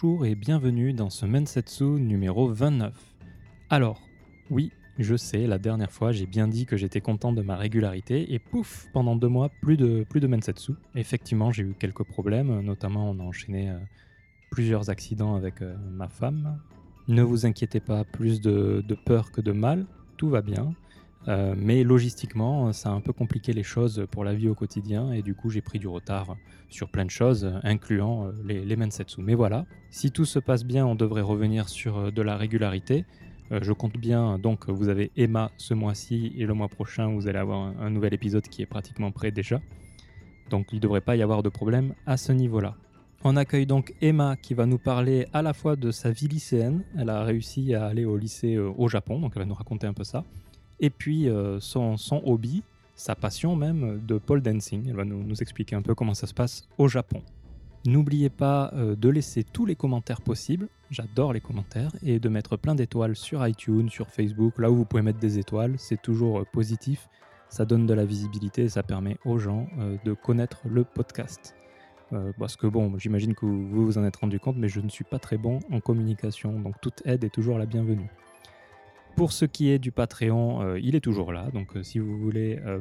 Bonjour et bienvenue dans ce Mensetsu numéro 29. Alors, oui, je sais, la dernière fois j'ai bien dit que j'étais content de ma régularité et pouf, pendant deux mois, plus de, plus de Mensetsu. Effectivement, j'ai eu quelques problèmes, notamment on a enchaîné euh, plusieurs accidents avec euh, ma femme. Ne vous inquiétez pas, plus de, de peur que de mal, tout va bien. Euh, mais logistiquement, ça a un peu compliqué les choses pour la vie au quotidien et du coup, j'ai pris du retard sur plein de choses, incluant euh, les, les Mensetsu. Mais voilà, si tout se passe bien, on devrait revenir sur euh, de la régularité. Je compte bien, donc vous avez Emma ce mois-ci et le mois prochain, vous allez avoir un, nouvel épisode qui est pratiquement prêt déjà. Donc il ne devrait pas y avoir de problème à ce niveau-là. On accueille donc Emma qui va nous parler à la fois de sa vie lycéenne. Elle a réussi à aller au lycée au Japon, donc elle va nous raconter un peu ça. Et puis euh, son, hobby, sa passion même de pole dancing. Elle va nous, nous expliquer un peu comment ça se passe au Japon. N'oubliez pas euh, de laisser tous les commentaires possibles, j'adore les commentaires, et de mettre plein d'étoiles sur iTunes, sur Facebook, là où vous pouvez mettre des étoiles, c'est toujours euh, positif, ça donne de la visibilité et ça permet aux gens de connaître le podcast. Parce que bon, j'imagine que vous vous en êtes rendu compte, mais je ne suis pas très bon en communication, donc toute aide est toujours la bienvenue. Pour ce qui est du Patreon, euh, il est toujours là, donc euh, si vous voulez euh,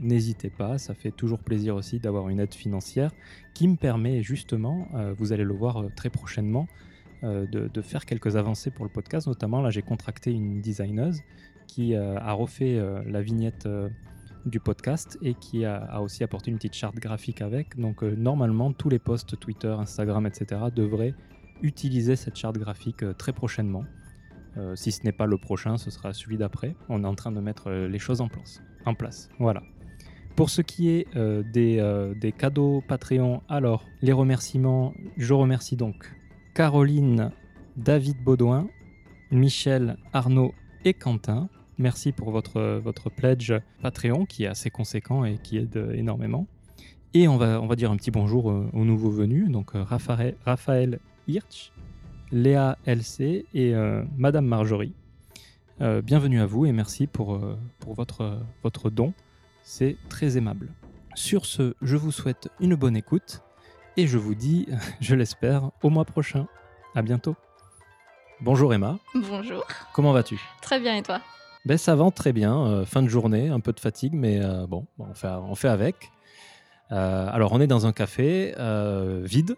n'hésitez pas, ça fait toujours plaisir aussi d'avoir une aide financière qui me permet justement, euh, vous allez le voir très prochainement, de, faire quelques avancées pour le podcast, notamment là j'ai contracté une designeuse qui a refait la vignette du podcast et qui a, aussi apporté une petite charte graphique avec. Donc normalement, tous les posts Twitter, Instagram, etc. devraient utiliser cette charte graphique très prochainement. Euh, si ce n'est pas le prochain, ce sera celui d'après. On est en train de mettre euh, les choses en place. En place. Voilà. Pour ce qui est euh, des, des cadeaux Patreon, alors les remerciements, je remercie donc Caroline, David Baudouin, Michel, Arnaud et Quentin. Merci pour votre, votre pledge Patreon qui est assez conséquent et qui aide énormément. Et on va, on va dire un petit bonjour aux nouveaux venus, donc Raphaël, Raphaël Hirsch, Léa LC et euh, Madame Marjorie. Euh, bienvenue à vous et merci pour, euh, pour votre, votre don. C'est très aimable. Sur ce, je vous souhaite une bonne écoute et je vous dis, je l'espère, au mois prochain. À bientôt. Bonjour Emma, Bonjour. comment vas-tu? Très bien, et toi? Ben, ça va très bien, euh, fin de journée, un peu de fatigue, mais euh, bon, on fait, on fait avec. Euh, alors, on est dans un café vide,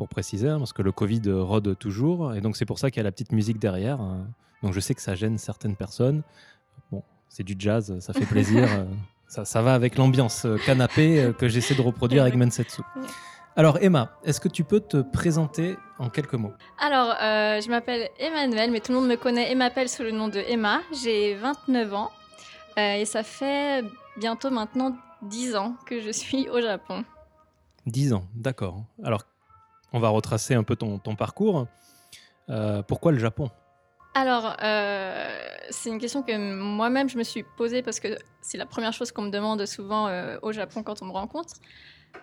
pour préciser, hein, parce que le Covid rôde toujours, et donc c'est pour ça qu'il y a la petite musique derrière. hein. donc, je sais que ça gêne certaines personnes. Bon, c'est du jazz, ça fait plaisir. euh, ça, ça va avec l'ambiance euh, canapé euh, que j'essaie de reproduire avec Mensetsu. Alors, Emma, est-ce que tu peux te présenter en quelques mots? Alors, euh, je m'appelle Emmanuel, mais tout le monde me connaît et m'appelle sous le nom de Emma. J'ai 29 ans euh, et ça fait bientôt maintenant 10 ans que je suis au Japon. 10 ans, d'accord. Alors, on va retracer un peu ton, parcours. Euh, pourquoi le Japon? Alors, euh, c'est une question que moi-même je me suis posée parce que c'est la première chose qu'on me demande souvent euh, au Japon quand on me rencontre.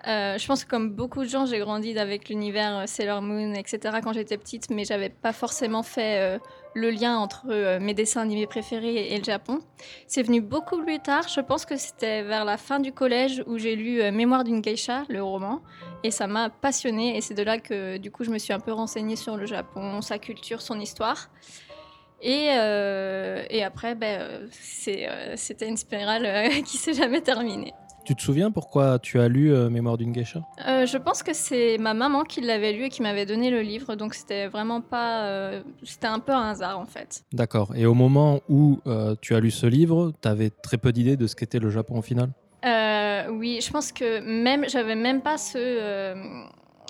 Je pense que comme beaucoup de gens, j'ai grandi avec l'univers Sailor Moon, etc. quand j'étais petite, mais j'avais pas forcément fait le lien entre euh, mes dessins animés préférés et, le Japon. C'est venu beaucoup plus tard. Je pense que c'était vers la fin du collège où j'ai lu euh, Mémoire d'une geisha, le roman, et ça m'a passionnée. Et c'est de là que du coup je me suis un peu renseignée sur le Japon, sa culture, son histoire. Et, euh, et après, ben, c'était une spirale qui s'est jamais terminée. Tu te souviens pourquoi tu as lu euh, Mémoire d'une geisha? Euh, je pense que c'est ma maman qui l'avait lu et qui m'avait donné le livre, donc c'était vraiment pas. euh, c'était un peu un hasard en fait. D'accord. Et au moment où tu as lu ce livre, tu avais très peu d'idées de ce qu'était le Japon au final? Oui, je pense que même j'avais même pas ce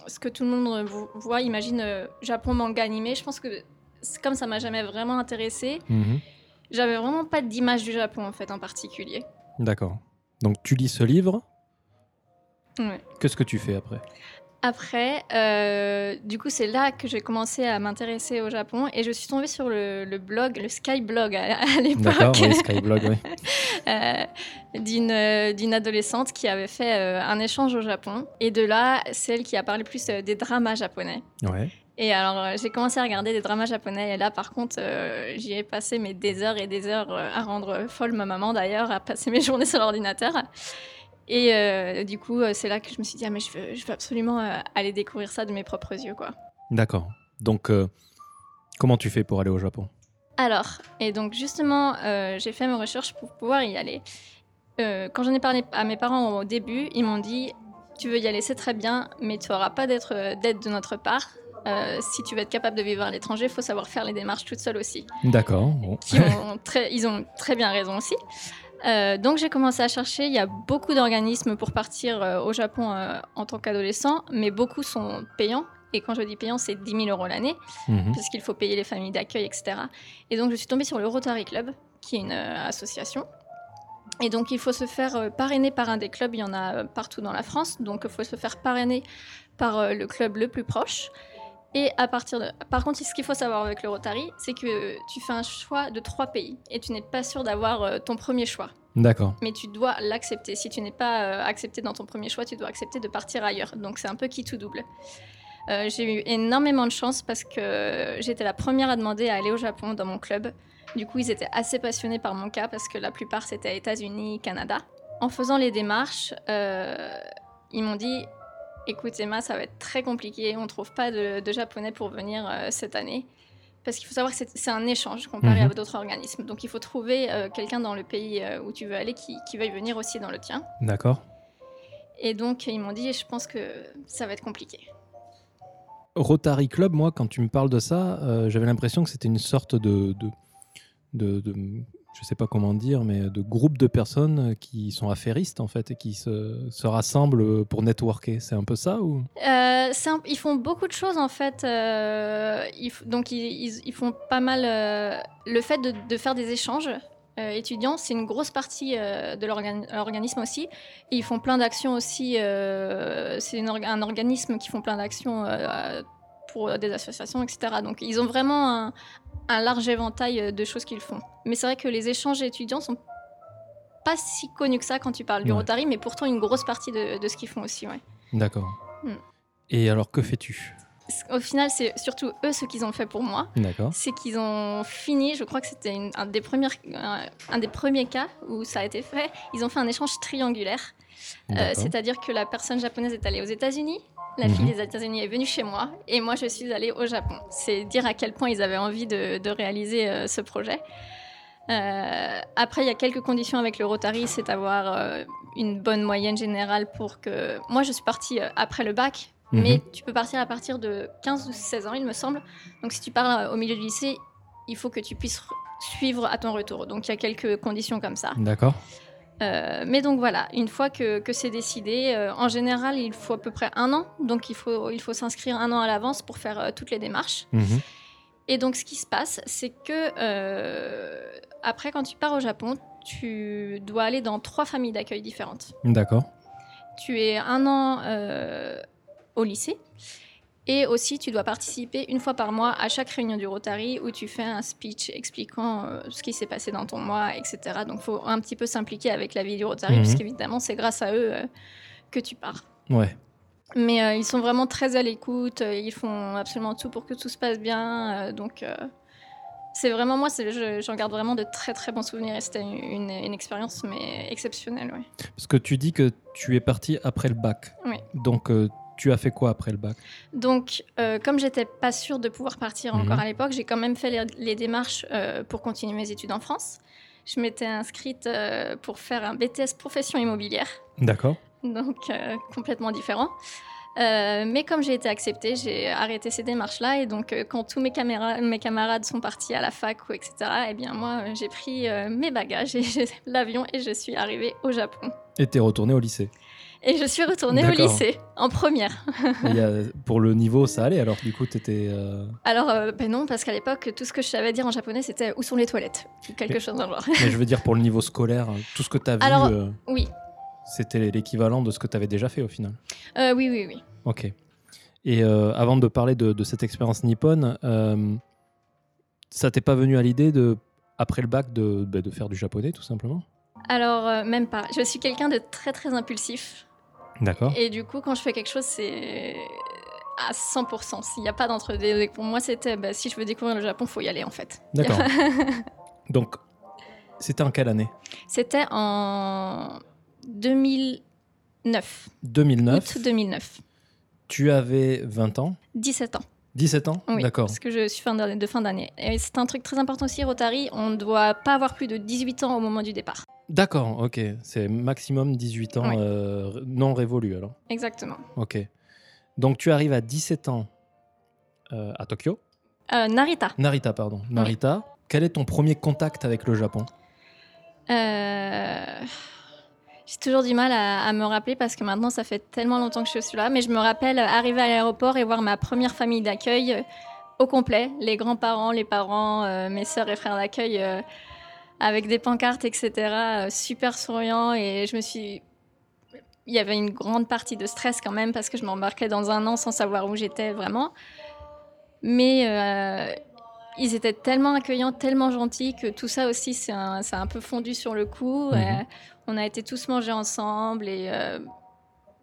ce que tout le monde vo- voit. Imagine Japon manga animé. Je pense que comme ça m'a jamais vraiment intéressée, Mhm. j'avais vraiment pas d'image du Japon en fait en particulier. D'accord. Donc tu lis ce livre, Ouais. qu'est-ce que tu fais après? Après, euh, du coup, c'est là que j'ai commencé à m'intéresser au Japon et je suis tombée sur le, le blog, le Skyblog à, à D'accord, l'époque. oui, Skyblog, oui. euh, d'une adolescente qui avait fait euh, un échange au Japon. Et de là, celle qui a parlé plus des dramas japonais. Ouais. Et alors, euh, j'ai commencé à regarder des dramas japonais. Et là, par contre, euh, j'y ai passé mes des heures et des heures euh, à rendre folle ma maman, d'ailleurs, à passer mes journées sur l'ordinateur. Et euh, du coup, c'est là que je me suis dit, ah, mais je veux, je veux absolument euh, aller découvrir ça de mes propres yeux, quoi. D'accord. Donc, comment tu fais pour aller au Japon? Alors, et donc justement, j'ai fait mes recherches pour pouvoir y aller. Quand j'en ai parlé à mes parents au début, ils m'ont dit Tu veux y aller, c'est très bien, mais tu n'auras pas d'aide de notre part. Euh, si tu veux être capable de vivre à l'étranger, il faut savoir faire les démarches toute seule aussi. D'accord. Bon. Qui ont très, ils ont très bien raison aussi. Euh, donc j'ai commencé à chercher. Il y a beaucoup d'organismes pour partir euh, au Japon euh, en tant qu'adolescent, mais beaucoup sont payants. Et quand je dis payant, c'est 10 000 euros l'année Mhm. parce qu'il faut payer les familles d'accueil, etc. Et donc, je suis tombée sur le Rotary Club, qui est une association. Et donc, il faut se faire parrainer par un des clubs. Il y en a partout dans la France. Donc, il faut se faire parrainer par le club le plus proche. Et à partir de... Par contre, ce qu'il faut savoir avec le Rotary, c'est que tu fais un choix de trois pays. Et tu n'es pas sûr d'avoir euh, ton premier choix. D'accord. Mais tu dois l'accepter. Si tu n'es pas euh, accepté dans ton premier choix, tu dois accepter de partir ailleurs. Donc c'est un peu qui tout double. Euh, j'ai eu énormément de chance parce que j'étais la première à demander à aller au Japon dans mon club. Du coup, ils étaient assez passionnés par mon cas parce que la plupart c'était États-Unis, Canada. En faisant les démarches, euh, ils m'ont dit "Écoute Emma, ça va être très compliqué. On trouve pas de, de japonais pour venir euh, cette année." Parce qu'il faut savoir que c'est un échange comparé Mhm. à d'autres organismes. Donc il faut trouver euh, quelqu'un dans le pays euh, où tu veux aller qui, qui veuille venir aussi dans le tien. D'accord. Et donc ils m'ont dit je pense que ça va être compliqué. Rotary Club, moi, quand tu me parles de ça, j'avais l'impression que c'était une sorte de, de, de, de- je sais pas comment dire, mais de groupe de personnes qui sont affairistes en fait et qui se, se rassemblent pour networker. C'est un peu ça ou? Euh, ils font beaucoup de choses en fait. euh, donc ils, font pas mal euh, le fait de, faire des échanges euh, étudiants, c'est une grosse partie de l'organ- l'organisme aussi. Ils font plein d'actions aussi. c'est un organisme qui font plein d'actions pour des associations, etc. Donc ils ont vraiment un, un large éventail de choses qu'ils font. Mais c'est vrai que les échanges étudiants sont pas si connus que ça quand tu parles du Ouais. Rotary, mais pourtant une grosse partie de, de ce qu'ils font aussi. Ouais. D'accord. Hmm. Et alors, que fais-tu? Au final, c'est surtout eux ce qu'ils ont fait pour moi. D'accord. C'est qu'ils ont fini, je crois que c'était un, des un, premiers cas où ça a été fait, ils ont fait un échange triangulaire. Euh. C'est-à-dire que la personne japonaise est allée aux États-Unis, la Mhm. fille des États-Unis est venue chez moi, et moi je suis allée au Japon. C'est dire à quel point ils avaient envie de, de réaliser euh, ce projet. Euh, après, il y a quelques conditions avec le Rotary, c'est d'avoir euh, une bonne moyenne générale pour que... Moi, je suis partie après le bac, Mhm. mais tu peux partir à partir de 15 ou 16 ans, il me semble. Donc si tu pars au milieu du lycée, il faut que tu puisses re- suivre à ton retour. Donc il y a quelques conditions comme ça. D'accord. Euh, mais donc voilà, une fois que, que c'est décidé, euh, en général, il faut à peu près un an. Donc il faut, il faut s'inscrire un an à l'avance pour faire euh, toutes les démarches. Mhm. Et donc ce qui se passe, c'est que après, quand tu pars au Japon, tu dois aller dans trois familles d'accueil différentes. D'accord. Tu es un an au lycée. Et aussi, tu dois participer une fois par mois à chaque réunion du Rotary où tu fais un speech expliquant euh, ce qui s'est passé dans ton mois, etc. Donc, il faut un petit peu s'impliquer avec la vie du Rotary, Mhm. puisqu'évidemment, c'est grâce à eux euh, que tu pars. Ouais. Mais euh, ils sont vraiment très à l'écoute, ils font absolument tout pour que tout se passe bien. donc, c'est vraiment, moi, j'en garde vraiment de très très bons souvenirs et c'était une, une expérience mais exceptionnelle. Ouais. Parce que tu dis que tu es parti après le bac. Oui. Donc, tu as fait quoi après le bac? Donc, euh, comme j'étais pas sûre de pouvoir partir Mhm. encore à l'époque, j'ai quand même fait les, les démarches euh, pour continuer mes études en France. Je m'étais inscrite euh, pour faire un BTS profession immobilière, D'accord. donc euh, complètement différent. Mais comme j'ai été acceptée, j'ai arrêté ces démarches-là. Et donc, quand tous mes, camarades sont partis à la fac ou etc., eh bien moi, j'ai pris mes bagages et j'ai- l'avion et je suis arrivée au Japon. Et t'es retourné au lycée? Et je suis retournée au lycée en première. Et pour le niveau, ça allait alors. Du coup, t'étais. euh, Alors, euh, ben non, parce qu'à l'époque, tout ce que je savais dire en japonais, c'était où sont les toilettes? Quelque Mais- chose dans le genre. Mais je veux dire pour le niveau scolaire, tout ce que tu as vu, Alors- euh, Oui, c'était l'équivalent de ce que tu avais déjà fait au final. Euh, oui, oui, oui. Ok. Et euh, avant de parler de, de cette expérience nippone, euh, ça t'est pas venu à l'idée de après le bac de, bah, de faire du japonais tout simplement? Alors, euh, même pas. Je suis quelqu'un de très, très impulsif. D'accord. Et du coup, quand je fais quelque chose, c'est à 100%. S'il n'y a pas d'entre-deux, pour moi, c'était bah, si je veux découvrir le Japon, faut y aller en fait. D'accord. Donc, c'était en quelle année? C'était en 2009. 2009. Août 2009. Tu avais 20 ans? 17 ans. 17 ans? Oui, D'accord. parce que je suis fin de fin d'année. Et c'est un truc très important aussi, Rotary, on ne doit pas avoir plus de 18 ans au moment du départ. D'accord, ok. C'est maximum 18 ans Oui. euh, non révolus alors. Exactement. Ok. Donc tu arrives à 17 ans euh, à Tokyo. Euh, Narita. Narita, pardon. Narita. Quel est ton premier contact avec le Japon? J'ai toujours du mal à, à me rappeler parce que maintenant ça fait tellement longtemps que je suis là, mais je me rappelle arriver à l'aéroport et voir ma première famille d'accueil au complet, les grands-parents, les parents, mes sœurs et frères d'accueil avec des pancartes, etc. euh, super souriants et je me suis... Il y avait une grande partie de stress quand même parce que je m'embarquais dans un an sans savoir où j'étais vraiment. Mais euh, ils étaient tellement accueillants, tellement gentils que tout ça aussi, c'est un, un peu fondu sur le coup. Mhm. Euh, on a été tous manger ensemble et euh,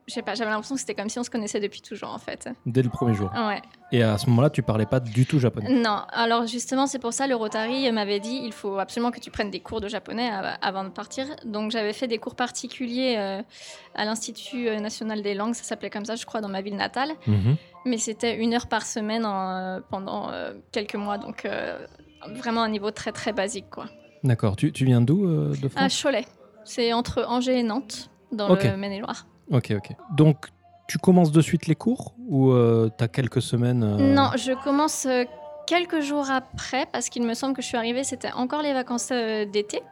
je sais pas, j'avais l'impression que c'était comme si on se connaissait depuis toujours en fait. Dès le premier jour. Ouais. Et à ce moment-là, tu parlais pas du tout japonais. Non, alors justement, c'est pour ça le Rotary m'avait dit il faut absolument que tu prennes des cours de japonais av- avant de partir. Donc j'avais fait des cours particuliers euh, à l'Institut euh, national des langues, ça s'appelait comme ça, je crois, dans ma ville natale. Mhm. Mais c'était une heure par semaine en, euh, pendant euh, quelques mois, donc euh, vraiment un niveau très très basique quoi. D'accord. Tu, tu viens d'où de À France Cholet, c'est entre Angers et Nantes, dans le Maine-et-Loire. Ok, ok. Donc tu commences de suite les cours ou tu as quelques semaines euh, Non, je commence euh, quelques jours après parce qu'il me semble que je suis arrivée, c'était encore les vacances euh, d'été.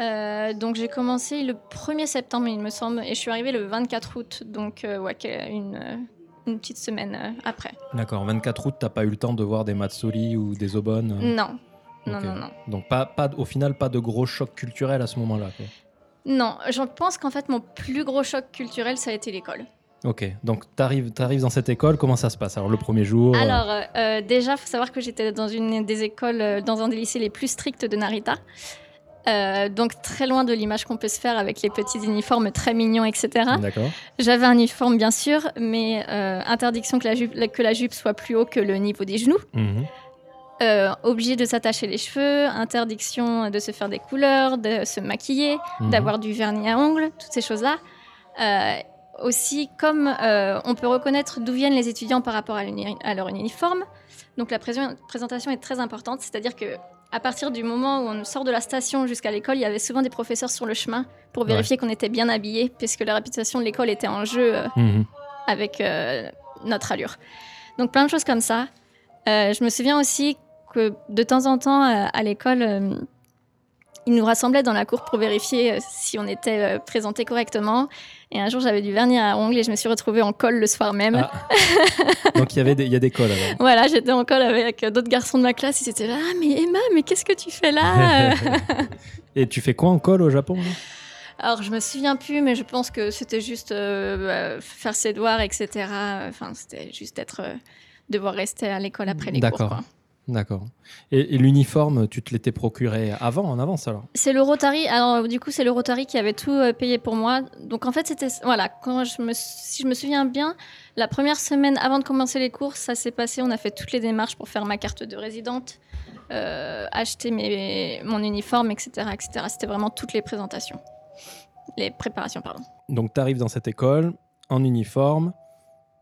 Euh, donc j'ai commencé le 1er septembre, il me semble, et je suis arrivée le 24 août, donc euh, ouais, une, euh, une petite semaine euh, après. D'accord. 24 août, t'as pas eu le temps de voir des matsuri ou des obon euh, Non, non, non, non. Donc pas, pas, au final, pas de gros choc culturel à ce moment-là. Non, je pense qu'en fait mon plus gros choc culturel, ça a été l'école. Ok. Donc t'arrives arrives dans cette école, comment ça se passe Alors le premier jour. euh, Alors, euh, euh, déjà, il faut savoir que j'étais dans une des écoles, euh, dans un des lycées les plus stricts de Narita. Donc, très loin de l'image qu'on peut se faire avec les petits uniformes très mignons, etc. D'accord. J'avais un uniforme, bien sûr, mais interdiction que la, jupe, que la jupe soit plus haut que le niveau des genoux. Mhm. Euh, obligé de s'attacher les cheveux, interdiction de se faire des couleurs, de se maquiller, Mhm. d'avoir du vernis à ongles, toutes ces choses-là. Euh, aussi, comme euh, on peut reconnaître d'où viennent les étudiants par rapport à, leur uniforme, donc la prés- présentation est très importante, c'est-à-dire que à partir du moment où on sort de la station jusqu'à l'école, il y avait souvent des professeurs sur le chemin pour vérifier qu'on était bien habillé, puisque la réputation de l'école était en jeu Mhm. avec notre allure. Donc plein de choses comme ça. Euh, je me souviens aussi que de temps en temps euh, à l'école, euh, ils nous rassemblaient dans la cour pour vérifier euh, si on était présenté correctement. Et un jour, j'avais du vernis à ongles et je me suis retrouvée en colle le soir même. Ah. Donc il y avait des, il y a des cols alors. Voilà, j'étais en colle avec d'autres garçons de ma classe. Ils étaient là, ah, mais Emma, mais qu'est-ce que tu fais là Et tu fais quoi en col au Japon Alors, je me souviens plus, mais je pense que c'était juste euh, faire ses devoirs, etc. Enfin, c'était juste être, euh, devoir rester à l'école après les cours. D'accord. D'accord. Et, et l'uniforme, tu te l'étais procuré avant, en avance alors? C'est le Rotary. Alors, du coup, c'est le Rotary qui avait tout euh, payé pour moi. Donc, en fait, c'était. Voilà, quand je me, si je me souviens bien, la première semaine avant de commencer les cours, ça s'est passé. On a fait toutes les démarches pour faire ma carte de résidente, euh, acheter mes, mon uniforme, etc. etc. C'était vraiment toutes les présentations. Les préparations, pardon. Donc tu arrives dans cette école en uniforme.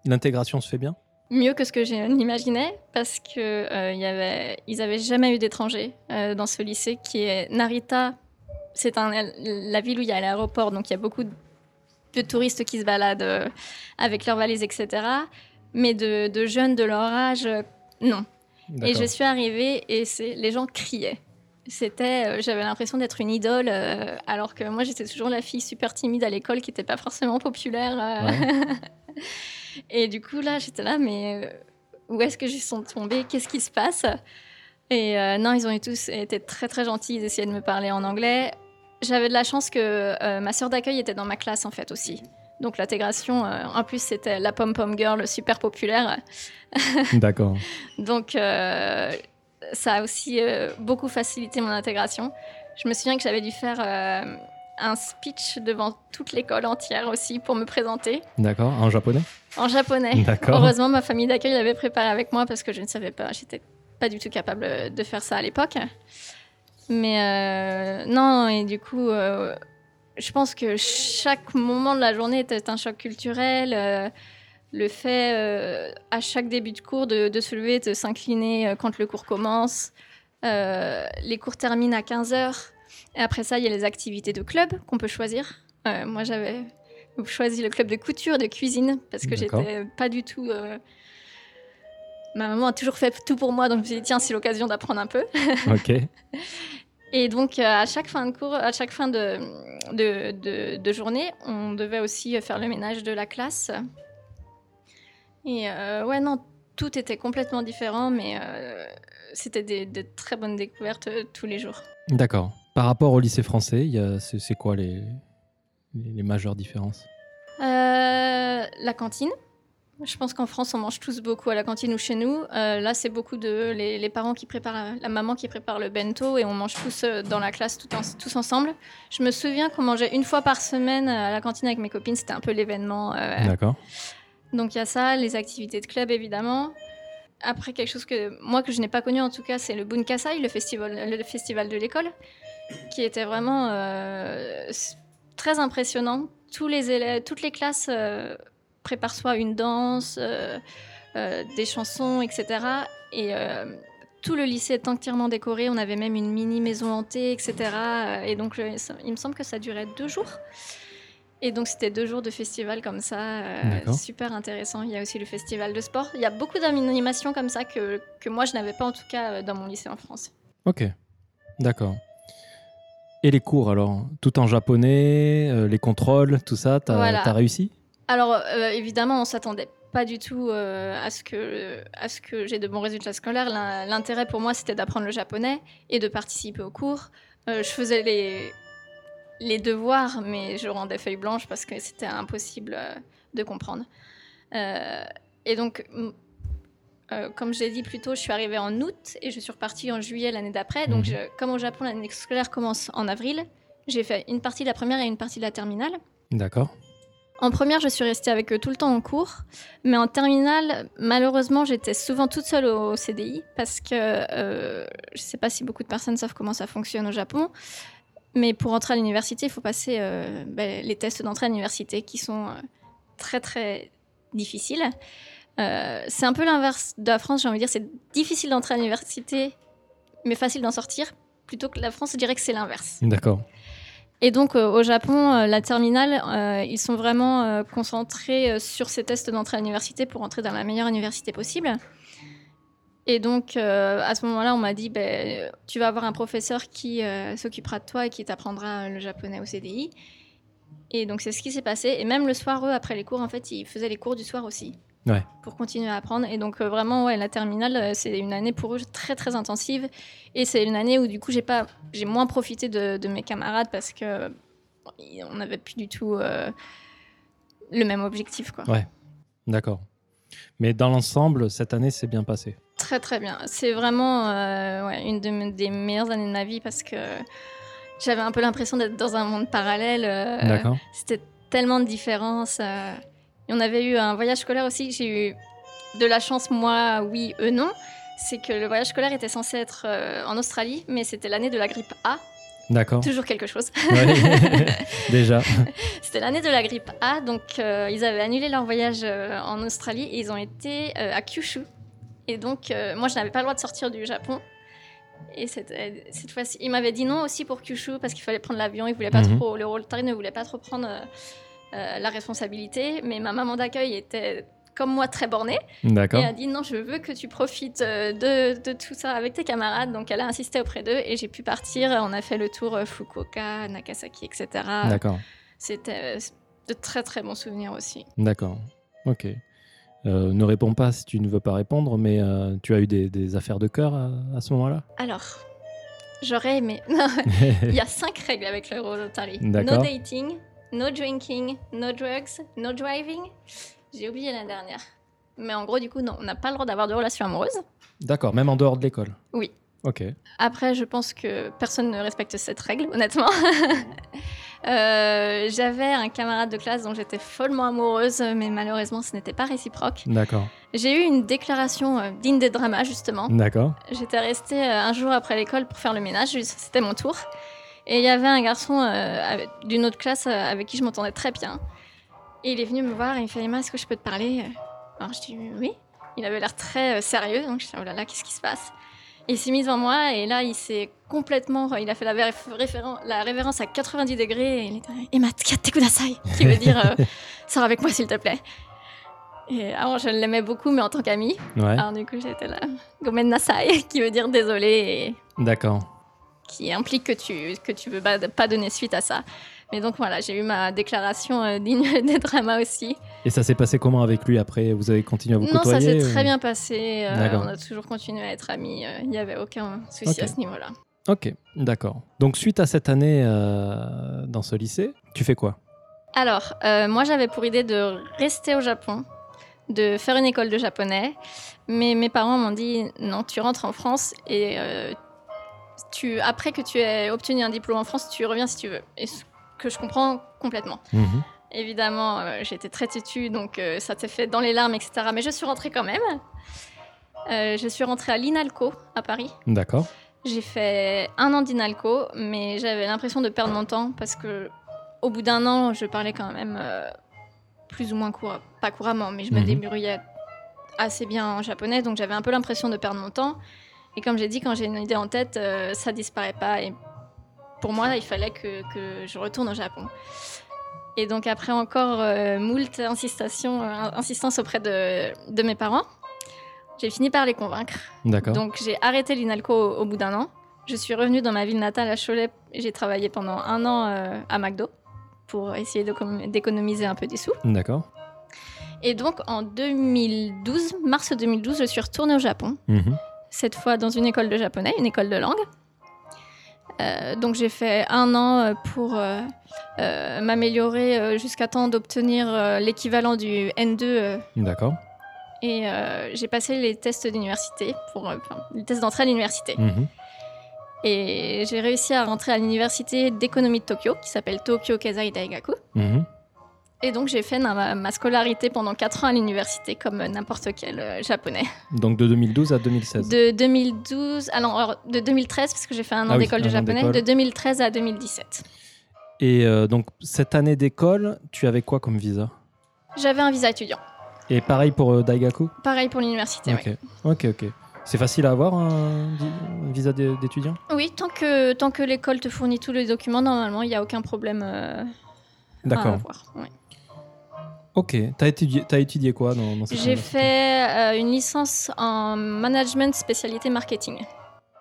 L'intégration se fait bien? Mieux que ce que j'imaginais, parce que euh, y avait, ils avaient jamais eu d'étrangers euh, dans ce lycée qui est Narita. C'est la ville où il y a l'aéroport, donc il y a beaucoup de touristes qui se baladent euh, avec leurs valises, etc. Mais de, de jeunes de leur âge, non. Et je suis arrivée et les gens criaient. C'était, j'avais l'impression d'être une idole, alors que moi j'étais toujours la fille super timide à l'école qui n'était pas forcément populaire. et du coup là, j'étais là, mais euh, où est-ce que je suis tombée? Qu'est-ce qui se passe? Et euh, non, ils ont eu tous été très très gentils. Ils essayaient de me parler en anglais. J'avais de la chance que euh, ma sœur d'accueil était dans ma classe en fait aussi. Donc l'intégration, euh, en plus c'était la pom pom girl super populaire. D'accord. Donc, ça a aussi beaucoup facilité mon intégration. Je me souviens que j'avais dû faire un speech devant toute l'école entière aussi pour me présenter D'accord. En japonais? En japonais. Heureusement, ma famille d'accueil l'avait préparé avec moi parce que je ne savais pas, j'étais pas du tout capable de faire ça à l'époque. Mais euh, non, et du coup, euh, je pense que chaque moment de la journée était un choc culturel. euh, le fait euh, à chaque début de cours de, de se lever, de s'incliner euh, quand le cours commence. Euh, les cours terminent à 15h. Et après ça, il y a les activités de club qu'on peut choisir. Euh, moi, j'avais choisi le club de couture, de cuisine, parce que j'étais pas du tout. euh, Ma maman a toujours fait tout pour moi, donc je me suis dit, tiens, c'est l'occasion d'apprendre un peu. Ok. Et donc, euh, à chaque fin de cours, à chaque fin de, de, de- de journée, on devait aussi faire le ménage de la classe. Et euh, ouais, non, tout était complètement différent, mais euh, c'était des, des très bonnes découvertes tous les jours. D'accord. Par rapport au lycée français, c'est quoi les, les, les majeures différences Euh, la cantine. Je pense qu'en France, on mange tous beaucoup à la cantine ou chez nous. Euh, là, c'est beaucoup de les, les parents qui préparent, la maman qui prépare le bento et on mange tous euh, dans la classe tout en- tous ensemble. Je me souviens qu'on mangeait une fois par semaine à la cantine avec mes copines. C'était un peu l'événement. euh, D'accord. donc il y a ça, les activités de club évidemment. Après quelque chose que moi que je n'ai pas connu en tout cas, c'est le Bunkasai, le festival, le festival de l'école, qui était vraiment très impressionnant. Tous les élèves, toutes les classes euh, préparent soit une danse, euh, euh, des chansons, etc. Et euh, tout le lycée est entièrement décoré. On avait même une mini maison hantée, etc. Et donc je- il me semble que ça durait deux jours. Et donc c'était deux jours de festival comme ça, euh, super intéressant. Il y a aussi le festival de sport. Il y a beaucoup d'animations comme ça que, que moi je n'avais pas en tout cas dans mon lycée en France. Ok. D'accord. Et les cours alors Tout en japonais, euh, les contrôles, tout ça, t'as Voilà. réussi? Alors euh, évidemment on s'attendait pas du tout euh, à ce que, à ce que j'ai de bons résultats scolaires. L'in- L'intérêt pour moi c'était d'apprendre le japonais et de participer aux cours. Je faisais les, les devoirs mais je rendais feuille blanche parce que c'était impossible de comprendre. Et donc euh, comme j'ai dit plus tôt, je suis arrivée en août et je suis repartie en juillet l'année d'après. Donc, Mhm. je- comme au Japon, l'année scolaire commence en avril, j'ai fait une partie de la première et une partie de la terminale. D'accord. En première, je suis restée avec eux tout le temps en cours, mais en terminale, malheureusement, j'étais souvent toute seule au CDI parce que euh, je ne sais pas si beaucoup de personnes savent comment ça fonctionne au Japon, mais pour entrer à l'université, il faut passer euh, ben, les tests d'entrée à l'université qui sont très très difficiles. Euh, c'est un peu l'inverse de la France, j'ai envie de dire, c'est difficile d'entrer à l'université, mais facile d'en sortir. Plutôt que la France, je dirais que c'est l'inverse. D'accord. Et donc euh, au Japon, euh, la terminale, ils sont vraiment concentrés sur ces tests d'entrée à l'université pour entrer dans la meilleure université possible. Et donc à ce moment-là, on m'a dit, ben, tu vas avoir un professeur qui s'occupera de toi et qui t'apprendra le japonais au CDI. Et donc c'est ce qui s'est passé. Et même le soir, eux, après les cours, en fait, ils faisaient les cours du soir aussi. Ouais. Pour continuer à apprendre. Et donc euh, vraiment, ouais, la terminale, euh, c'est une année pour eux très très intensive. Et c'est une année où du coup, j'ai pas, j'ai moins profité de, de mes camarades parce que bon, on n'avait plus du tout euh, le même objectif, quoi. Ouais. D'accord. Mais dans l'ensemble, cette année s'est bien passée. Très très bien. C'est vraiment ouais, une de des meilleures années de ma vie parce que j'avais un peu l'impression d'être dans un monde parallèle. D'accord. C'était tellement de différences. Et on avait eu un voyage scolaire aussi. J'ai eu de la chance, moi, oui, eux, non. C'est que le voyage scolaire était censé être euh, en Australie, mais c'était l'année de la grippe A. D'accord. Toujours quelque chose. Déjà. C'était l'année de la grippe A, donc euh, ils avaient annulé leur voyage euh, en Australie et ils ont été à Kyushu. Et donc, moi, je n'avais pas le droit de sortir du Japon. Et cette, cette fois-ci, ils m'avaient dit non aussi pour Kyushu parce qu'il fallait prendre l'avion. Ils voulaient pas Mhm. trop, le Rotary ne voulait pas trop prendre euh, la responsabilité. Mais ma maman d'accueil était comme moi très bornée D'accord. et a dit non, je veux que tu profites euh, de, de tout ça avec tes camarades. Donc, elle a insisté auprès d'eux et j'ai pu partir. On a fait le tour euh, Fukuoka, Nagasaki, etc. D'accord. C'était de très très bons souvenirs aussi. D'accord. Ok. Euh, ne réponds pas si tu ne veux pas répondre, mais euh, tu as eu des, des affaires de cœur à, à ce moment-là? Alors, j'aurais aimé. Il y a cinq règles avec le Rotary. No dating, no drinking, no drugs, no driving. J'ai oublié la dernière. Mais en gros, du coup, non, on n'a pas le droit d'avoir de relations amoureuses. D'accord, même en dehors de l'école Oui. Ok. Après, je pense que personne ne respecte cette règle, honnêtement. Euh, J'avais un camarade de classe dont j'étais follement amoureuse, mais malheureusement, ce n'était pas réciproque. D'accord. J'ai eu une déclaration euh, digne des dramas, justement. D'accord. J'étais restée euh, un jour après l'école pour faire le ménage, c'était mon tour. Et il y avait un garçon euh, d'une autre classe euh, avec qui je m'entendais très bien. Et il est venu me voir et il me fait Emma, est-ce que je peux te parler Alors je dis oui. Il avait l'air très euh, sérieux, donc je dis oh là là, qu'est-ce qui se passe? Il s'est mis devant moi et là il s'est complètement, il a fait la, révérence à 90 degrés et il était Emma, kudasai, qui veut dire euh, sors avec moi s'il te plaît. Et avant je l'aimais beaucoup mais en tant qu'ami. Ouais. Alors du coup j'étais là gomen nasai, qui veut dire désolé et D'accord. Qui implique que tu que tu veux pas, pas donner suite à ça. Mais donc voilà, j'ai eu ma déclaration euh, digne des dramas aussi. Et ça s'est passé comment avec lui après? Vous avez continué à vous Non, ça côtoyer s'est ou- très bien passé. euh, on a toujours continué à être amis. euh, Il n'y avait aucun souci à ce niveau-là. Ok, d'accord. Donc suite à cette année dans ce lycée, tu fais quoi? Alors, moi, j'avais pour idée de rester au Japon, de faire une école de japonais. Mais mes parents m'ont dit non, tu rentres en France et euh, tu, après que tu aies obtenu un diplôme en France, tu reviens si tu veux. Et ce que je comprends complètement. Mhm. Évidemment, euh, j'étais très têtue, donc euh, ça s'est fait dans les larmes, etc. Mais je suis rentrée quand même. Euh, je suis rentrée à l'INALCO à Paris. D'accord. J'ai fait un an d'INALCO, mais j'avais l'impression de perdre mon temps parce que au bout d'un an, je parlais quand même plus ou moins cour- pas couramment, mais je me Mhm. débrouillais assez bien en japonais, donc j'avais un peu l'impression de perdre mon temps. Et comme j'ai dit, quand j'ai une idée en tête, euh, ça disparaît pas. Et pour moi, il fallait que, que je retourne au Japon. Et donc après encore euh, moult euh, insistance auprès de, de mes parents, j'ai fini par les convaincre. D'accord. Donc j'ai arrêté l'INALCO au, au bout d'un an. Je suis revenue dans ma ville natale à Cholet. J'ai travaillé pendant un an euh, à McDo pour essayer d'économ- d'économiser un peu des sous. D'accord. Et donc en 2012, mars 2012, je suis retournée au Japon. Mhm. Cette fois dans une école de japonais, une école de langue. Euh, donc j'ai fait un an euh, pour euh, m'améliorer jusqu'à temps d'obtenir l'équivalent du N2 euh, D'accord. et j'ai passé les tests d'université pour enfin, les tests d'entrée à l'université. Mhm. Et j'ai réussi à rentrer à l'université d'économie de Tokyo, qui s'appelle Tokyo Keizai Daigaku. Mhm. Et donc j'ai fait ma, scolarité pendant 4 ans à l'université, comme n'importe quel euh, japonais. Donc de 2012 à 2016. De 2012, alors, alors, de 2013, parce que j'ai fait un an Ah d'école de japonais, de 2013 à 2017. Et euh, donc cette année d'école, tu avais quoi comme visa? J'avais un visa étudiant. Et pareil pour euh, Daigaku? Pareil pour l'université, oui. Ok. Ok, ok. C'est facile à avoir un, vi- un visa d'é- d'étudiant? Oui, tant que, tant que l'école te fournit tous les documents, normalement, il n'y a aucun problème euh, à avoir. oui. Ok. T'as étudié, t'as étudié quoi dans, dans J'ai fait euh, une licence en management spécialité marketing.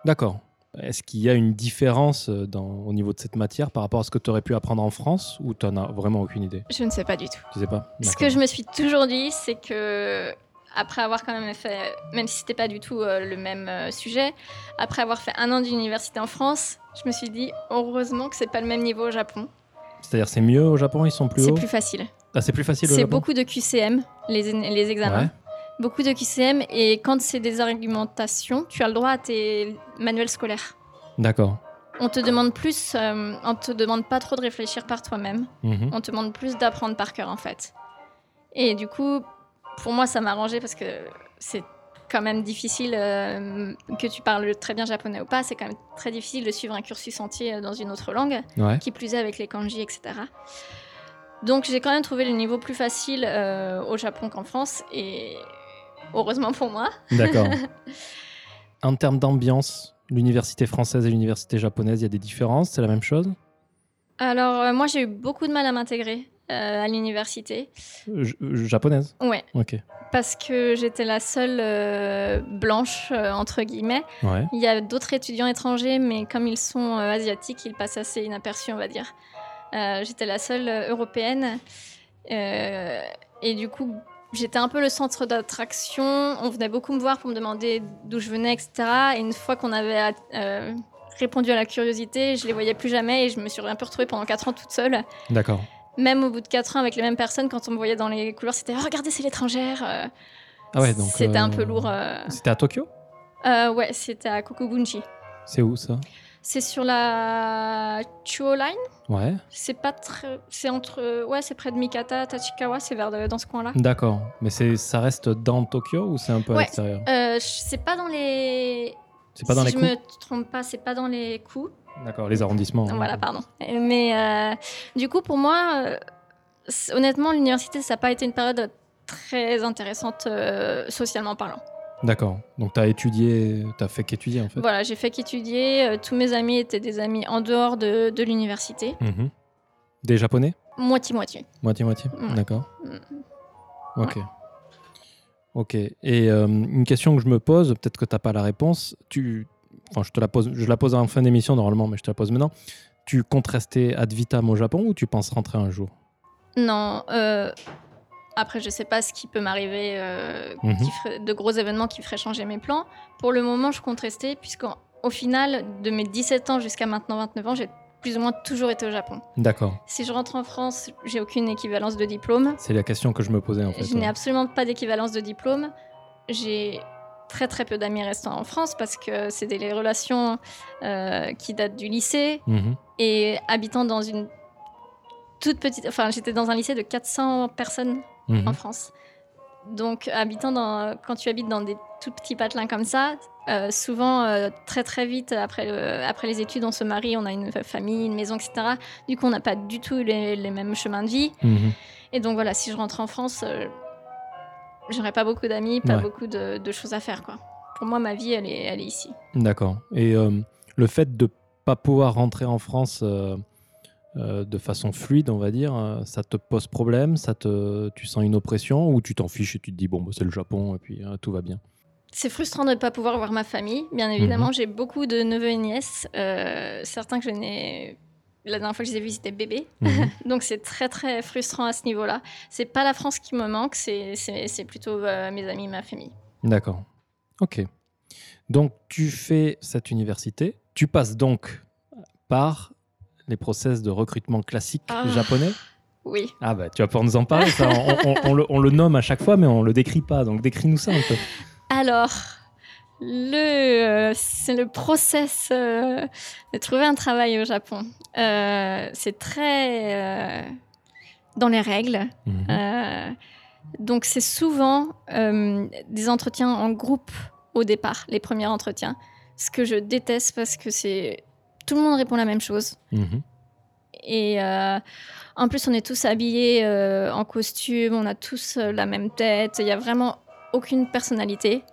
D'accord. Est-ce qu'il y a une différence euh, dans, au niveau de cette matière par rapport à ce que tu aurais pu apprendre en France ou tu as vraiment aucune idée? Je ne sais pas du tout. Tu sais pas? Ce que je me suis toujours dit, c'est que après avoir quand même fait, même si c'était pas du tout euh, le même euh, sujet, après avoir fait un an d'université en France, je me suis dit heureusement que c'est pas le même niveau au Japon. C'est-à-dire c'est mieux au Japon, ils sont plus C'est hauts plus facile. Ah, c'est plus facile au C'est Japon beaucoup de QCM, les, les examens. Ouais. Beaucoup de QCM et quand c'est des argumentations, tu as le droit à tes manuels scolaires. D'accord. On te demande plus, euh, on te demande pas trop de réfléchir par toi-même. Mhm. On te demande plus d'apprendre par cœur en fait. Et du coup, pour moi, ça m'a arrangé parce que c'est quand même difficile, euh, que tu parles très bien japonais ou pas, c'est quand même très difficile de suivre un cursus entier euh, dans une autre langue, Ouais. qui plus est avec les kanji, etc. Donc j'ai quand même trouvé le niveau plus facile euh, au Japon qu'en France, et heureusement pour moi. D'accord. en termes d'ambiance, l'université française et l'université japonaise, il y a des différences C'est la même chose? Alors euh, moi j'ai eu beaucoup de mal à m'intégrer à l'université. J- euh, Japonaise? Ouais, Ok. parce que j'étais la seule euh, blanche, euh, entre guillemets. Ouais. Il y a d'autres étudiants étrangers, mais comme ils sont euh, asiatiques, ils passent assez inaperçus, on va dire. Euh, j'étais la seule euh, européenne. Euh, et du coup, j'étais un peu le centre d'attraction. On venait beaucoup me voir pour me demander d'où je venais, etc. Et une fois qu'on avait euh, répondu à la curiosité, je les voyais plus jamais et je me suis un peu retrouvée pendant 4 ans toute seule. D'accord. Même au bout de 4 ans avec les mêmes personnes, quand on me voyait dans les couloirs, c'était Oh, regardez, c'est l'étrangère. Euh, Ah ouais, donc. c'était un euh, peu lourd. euh. C'était à Tokyo? Euh, ouais, c'était à Kokubunchi. C'est où ça? C'est sur la Chuo Line. Ouais. C'est pas très. C'est entre. Ouais, c'est près de Mikata, Tachikawa, c'est vers de- dans ce coin-là. D'accord. Mais ça reste dans Tokyo ou c'est un peu à Ouais. l'extérieur? Euh, c'est pas dans les. C'est pas dans si les je coups me trompe pas, c'est pas dans les coups. D'accord, les arrondissements. hein. Voilà, pardon. Mais euh, du coup, pour moi, euh, honnêtement, l'université, ça n'a pas été une période très intéressante euh, socialement parlant. D'accord. Donc, tu as étudié, tu as fait qu'étudier en fait. Voilà, j'ai fait qu'étudier. tous mes amis étaient des amis en dehors de, de l'université. Mhm. Des japonais? Moitié-moitié. Moitié-moitié. D'accord. Mm. Ok. Ok. Et euh, une question que je me pose, peut-être que tu n'as pas la réponse. Tu... Enfin, je te la pose, je la pose en fin d'émission normalement, mais je te la pose maintenant. Tu comptes rester ad vitam au Japon ou tu penses rentrer un jour? Non. euh, après, je sais pas ce qui peut m'arriver, euh, Mhm. de gros événements qui feraient changer mes plans. Pour le moment, je compte rester, puisqu'au final, de mes 17 ans jusqu'à maintenant 29 ans, j'ai plus ou moins toujours été au Japon. D'accord. Si je rentre en France, j'ai aucune équivalence de diplôme. C'est la question que je me posais en fait. je n'ai absolument pas d'équivalence de diplôme. J'ai très très peu d'amis restant en France parce que c'est des les relations euh, qui datent du lycée Mhm. et habitant dans une toute petite. Enfin, j'étais dans un lycée de 400 personnes Mhm. en France. Donc, habitant dans, quand tu habites dans des tout petits patelins comme ça, euh, souvent euh, très très vite après, le- après les études, on se marie, on a une famille, une maison, etc. Du coup, on n'a pas du tout les, les mêmes chemins de vie. Mhm. Et donc voilà, si je rentre en France, euh, j'aurais pas beaucoup d'amis, pas Ouais. beaucoup de, de choses à faire. Quoi. Pour moi, ma vie, elle est, elle est ici. D'accord. Et euh, le fait de pas pouvoir rentrer en France euh, de façon fluide, on va dire, euh, ça te pose problème ça te, Tu sens une oppression ou tu t'en fiches et tu te dis, bon, bah, c'est le Japon et puis euh, tout va bien C'est frustrant de ne pas pouvoir voir ma famille, bien évidemment. J'ai beaucoup de neveux et nièces, euh, certains que je n'ai. La dernière fois que je les ai vus, c'était bébé. Mhm. Donc c'est très très frustrant à ce niveau-là. C'est pas la France qui me manque, c'est plutôt euh, mes amis, ma famille. D'accord. Ok. Donc, tu fais cette université. Tu passes donc par les process de recrutement classiques Ah. japonais. Oui. Ah bah, tu vas pouvoir nous en parler. Ça, on, on- on le, on le nomme à chaque fois, mais on le décrit pas. Donc, décris-nous ça un peu. Alors, le, euh, c'est le process euh, de trouver un travail au Japon. Euh, c'est très dans les règles. Mhm. Donc, c'est souvent des entretiens en groupe au départ, les premiers entretiens. Ce que je déteste parce que c'est. Tout le monde répond la même chose. Mhm. Et euh, en plus, on est tous habillés euh, en costume, on a tous euh, la même tête, il n'y a vraiment aucune personnalité.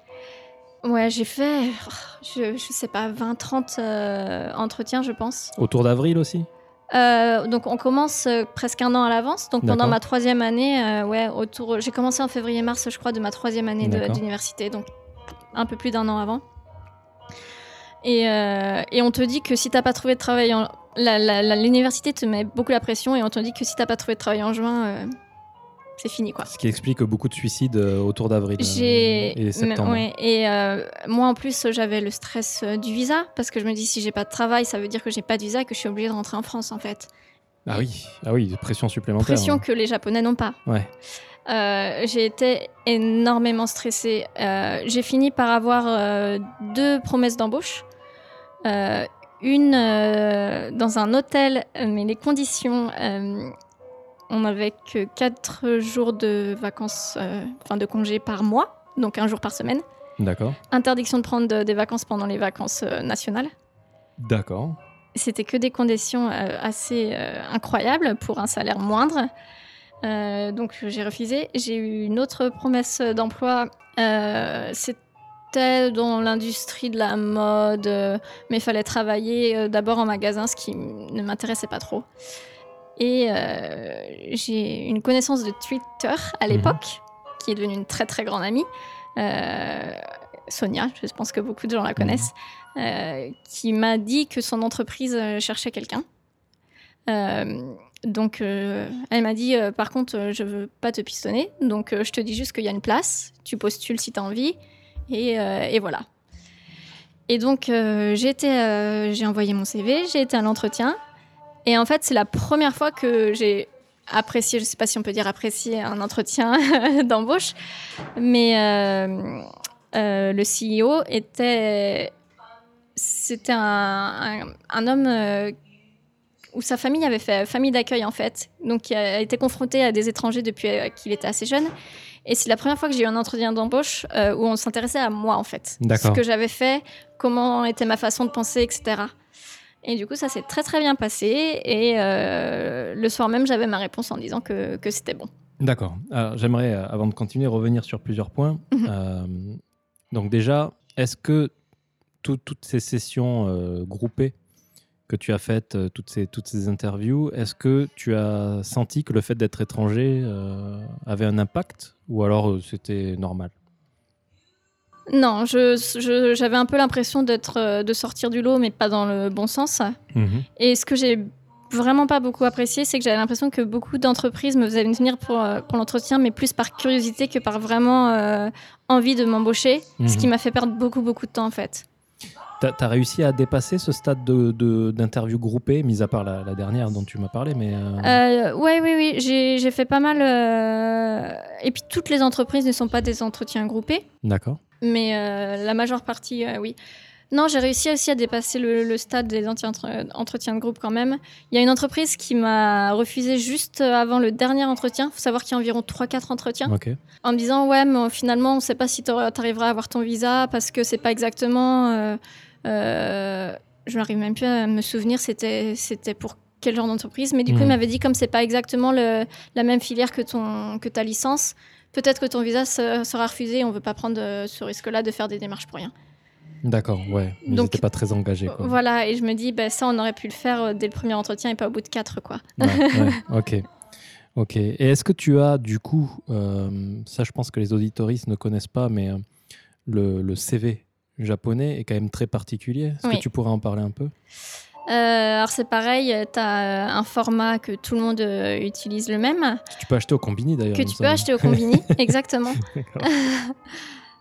Ouais, j'ai fait, oh, je, je sais pas, 20-30 euh, entretiens, je pense. Autour d'avril aussi? Donc, on commence presque un an à l'avance. Donc, pendant ma troisième année, ouais, autour. J'ai commencé en février-mars, je crois, de ma troisième année d'université. Donc, un peu plus d'un an avant. Et, euh, et on te dit que si t'as pas trouvé de travail en. L'université te met beaucoup la pression et on te dit que si t'as pas trouvé de travail en juin, euh, c'est fini quoi. Ce qui explique beaucoup de suicides euh, autour d'avril et septembre. ouais, et euh, moi en plus j'avais le stress du visa parce que je me dis si j'ai pas de travail ça veut dire que j'ai pas de visa et que je suis obligée de rentrer en France en fait. Ah oui, ah oui, pression supplémentaire. Pression que les Japonais n'ont pas. Ouais. Euh, j'ai été énormément stressée. Euh, j'ai fini par avoir euh, deux promesses d'embauche. Euh, une euh, dans un hôtel, euh, mais les conditions, on n'avait que 4 jours de vacances, euh, enfin de congés par mois, donc un jour par semaine. D'accord. Interdiction de prendre de- des vacances pendant les vacances euh, nationales. D'accord. C'était que des conditions euh, assez incroyables pour un salaire moindre. Donc j'ai refusé. J'ai eu une autre promesse d'emploi. Dans l'industrie de la mode, euh, mais il fallait travailler euh, d'abord en magasin, ce qui ne m'intéressait pas trop. Et euh, j'ai une connaissance de Twitter à Mhm. l'époque, qui est devenue une très très grande amie. Euh, Sonia, je pense que beaucoup de gens la connaissent, euh, qui m'a dit que son entreprise cherchait quelqu'un. Donc, elle m'a dit, par contre, je veux pas te pistonner, donc je te dis juste qu'il y a une place, tu postules si tu as envie, et, euh, et voilà. Et donc, euh, euh, j'ai envoyé mon CV, j'ai été à l'entretien, et en fait, c'est la première fois que j'ai apprécié, je sais pas si on peut dire apprécier un entretien d'embauche, mais le CEO était, c'était un, homme euh, où sa famille avait fait famille d'accueil en fait, donc qui a été confronté à des étrangers depuis qu'il était assez jeune. Et c'est la première fois que j'ai eu un entretien d'embauche euh, où on s'intéressait à moi en fait, ce que j'avais fait, comment était ma façon de penser, etc. Et du coup, ça s'est très très bien passé. Et euh, le soir même, j'avais ma réponse en disant que, que c'était bon. D'accord. Alors, J'aimerais, euh, avant de continuer, revenir sur plusieurs points. Mhm. Euh, donc déjà, est-ce que tout- toutes ces sessions euh, groupées que tu as faites, euh, toutes ces, toutes ces interviews, est-ce que tu as senti que le fait d'être étranger euh, avait un impact ou alors euh, c'était normal? Non, j'avais un peu l'impression d'être, de sortir du lot, mais pas dans le bon sens. Mhm. Et ce que j'ai vraiment pas beaucoup apprécié, c'est que j'avais l'impression que beaucoup d'entreprises me faisaient venir pour, euh, pour l'entretien, mais plus par curiosité que par vraiment envie de m'embaucher, ce qui Mhm. m'a fait perdre beaucoup, beaucoup de temps en fait. T'as as réussi à dépasser ce stade de- de- d'interview groupée, mis à part la, la dernière dont tu m'as parlé, mais euh, Euh, ouais, oui, oui, j'ai fait pas mal. euh, Et puis toutes les entreprises ne sont pas des entretiens groupés, d'accord. mais euh, la majeure partie, oui. Non, j'ai réussi aussi à dépasser le, le stade des entretiens de groupe quand même. Il y a une entreprise qui m'a refusé juste avant le dernier entretien. Il faut savoir qu'il y a environ 3-4 entretiens. En me disant, ouais, mais finalement, on ne sait pas si tu arriveras à avoir ton visa parce que c'est pas exactement. euh, euh, je n'arrive même plus à me souvenir c'était pour quel genre d'entreprise. Mais du coup, il m'avait dit, comme c'est pas exactement le- la même filière que, ton, que ta licence, peut-être que ton visa se- sera refusé. On ne veut pas prendre ce risque-là de faire des démarches pour rien. D'accord, ouais. Ils n'étaient pas très engagés. Quoi. Voilà, et je me dis, bah, ça, on aurait pu le faire euh, dès le premier entretien et pas au bout de quatre, quoi. Ouais, ouais, ok. Ok. Et est-ce que tu as, du coup, euh, ça je pense que les auditoristes ne connaissent pas, mais euh, le, le CV japonais est quand même très particulier. Est-ce Oui. que tu pourrais en parler un peu? Euh, alors, c'est pareil, tu as un format que tout le monde euh, utilise le même. Tu peux acheter au combini d'ailleurs. que tu peux acheter au combini, exactement.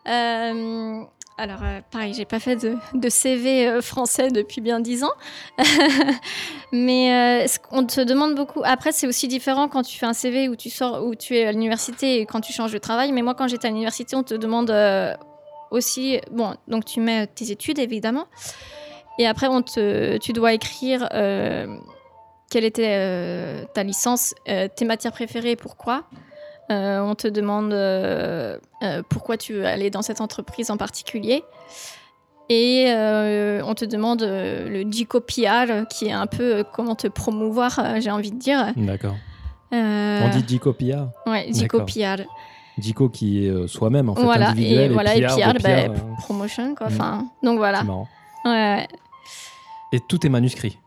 Euh, alors, euh, pareil, j'ai pas fait de, CV euh, français depuis bien dix ans. Mais euh, qu'on te demande beaucoup. Après, c'est aussi différent quand tu fais un CV où tu sors, où tu es à l'université et quand tu changes de travail. Mais moi, quand j'étais à l'université, on te demande euh, aussi. Bon, donc tu mets tes études, évidemment. Et après, on te, tu dois écrire quelle était ta licence, tes matières préférées et pourquoi. Euh, on te demande euh, euh, pourquoi tu veux aller dans cette entreprise en particulier. Et on te demande le Jico PR, qui est un peu comment te promouvoir, j'ai envie de dire. D'accord. On dit Jico PR. Ouais, D'accord. PR. Jico qui est soi-même en fait Voilà, individuel et, voilà, et PR, bah, promotion, quoi. Mm. Donc voilà. c'est marrant. Ouais, ouais. Et tout est manuscrit.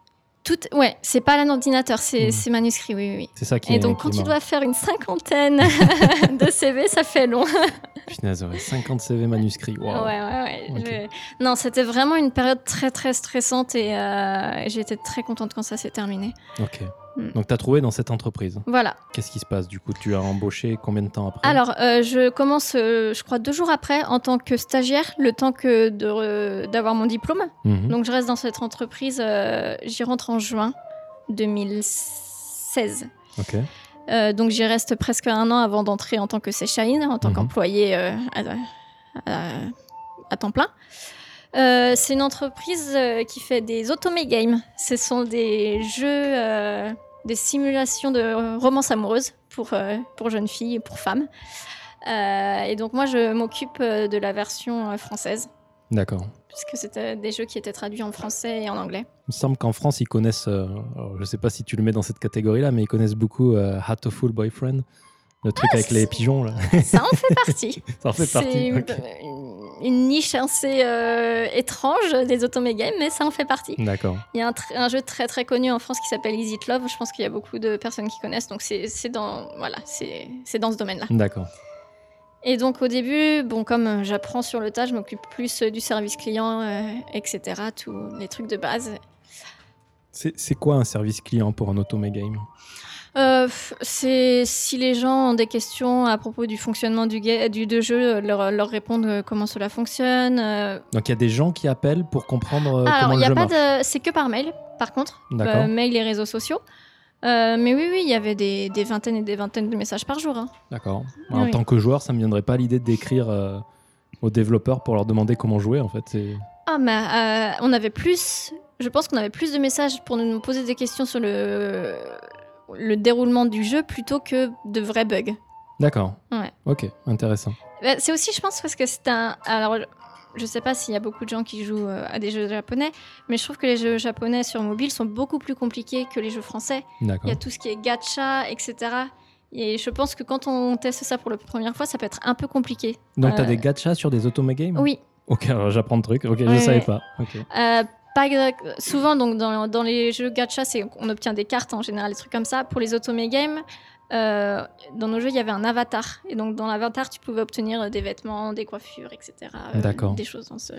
Tout, ouais, c'est pas un ordinateur, c'est Mm. c'est manuscrit, oui, oui, oui. C'est ça qui est. Et donc, qui quand est tu dois faire une cinquantaine de CV, ça fait long. Punaise, ouais, 50 CV manuscrits. Waouh. Ouais, ouais, ouais. Je- Non, c'était vraiment une période très, très stressante et euh, j'étais très contente quand ça s'est terminé. Ok. Mm. Donc tu as trouvé dans cette entreprise. Voilà. Qu'est-ce qui se passe du coup Tu as embauché combien de temps après? Alors, euh, je commence, euh, je crois, deux jours après en tant que stagiaire, le temps que d'avoir mon diplôme. Mhm. Donc, je reste dans cette entreprise. euh, j'y rentre en juin 2016. Ok. Donc, j'y reste presque un an avant d'entrer en tant que Sechain, en tant qu'employé euh, à, à- à temps plein. Euh, c'est une entreprise euh, qui fait des automé games. Ce sont des jeux, euh, des simulations de romance amoureuse pour, pour jeunes filles et pour femmes. Et donc moi, je m'occupe de la version française, D'accord. puisque c'était des jeux qui étaient traduits en français et en anglais. Il me semble qu'en France, ils connaissent, je sais pas si tu le mets dans cette catégorie-là, mais ils connaissent beaucoup Hatoful Boyfriend, le truc avec c'est- les pigeons. Là. Ça en fait partie. Ça en fait C'est partie. une, ok. une niche assez euh, étrange des automé games, mais ça en fait partie. D'accord. Il y a un, tr- un jeu très très connu en France qui s'appelle Easy It Love. Je pense qu'il y a beaucoup de personnes qui connaissent. Donc c'est c'est dans voilà, c'est c'est dans ce domaine-là. D'accord. Et donc au début, bon comme euh, j'apprends sur le tas, je m'occupe plus euh, du service client, euh, etc. Tous les trucs de base. C'est c'est quoi un service client pour un automé game Euh, c'est si les gens ont des questions à propos du fonctionnement du, ga- du de jeu, euh, leur, leur répondre euh, comment cela fonctionne. euh. Donc il y a des gens qui appellent pour comprendre Alors comment il le y a jeu pas marche. de, c'est que par mail, par contre, D'accord. Euh, mail et réseaux sociaux. Euh, mais oui, oui, il y avait des, des vingtaines et des vingtaines de messages par jour. hein. D'accord. En tant que joueur, ça me viendrait pas l'idée d'écrire euh, aux développeurs pour leur demander comment jouer en fait. Ah, mais euh, on avait plus. Je pense qu'on avait plus de messages pour nous poser des questions sur le, le déroulement du jeu plutôt que de vrais bugs. D'accord. Ouais. Ok, intéressant. Bah, C'est aussi, je pense, parce que c'est un. Alors, je sais pas s'il y a beaucoup de gens qui jouent euh, à des jeux japonais, mais je trouve que les jeux japonais sur mobile sont beaucoup plus compliqués que les jeux français. Il y a tout ce qui est gacha, etc. Et je pense que quand on teste ça pour la première fois, ça peut être un peu compliqué. Donc, tu as Euh, des gachas sur des automagames Oui, Ok, alors j'apprends le truc. Ok, je Ouais, savais ouais. pas. Ok. Euh, pas souvent donc dans, dans les jeux gacha, on obtient des cartes en général, des trucs comme ça. Pour les automé games, euh, dans nos jeux, il y avait un avatar et donc dans l'avatar, tu pouvais obtenir des vêtements, des coiffures, etc. euh, D'accord. Des choses dans ce.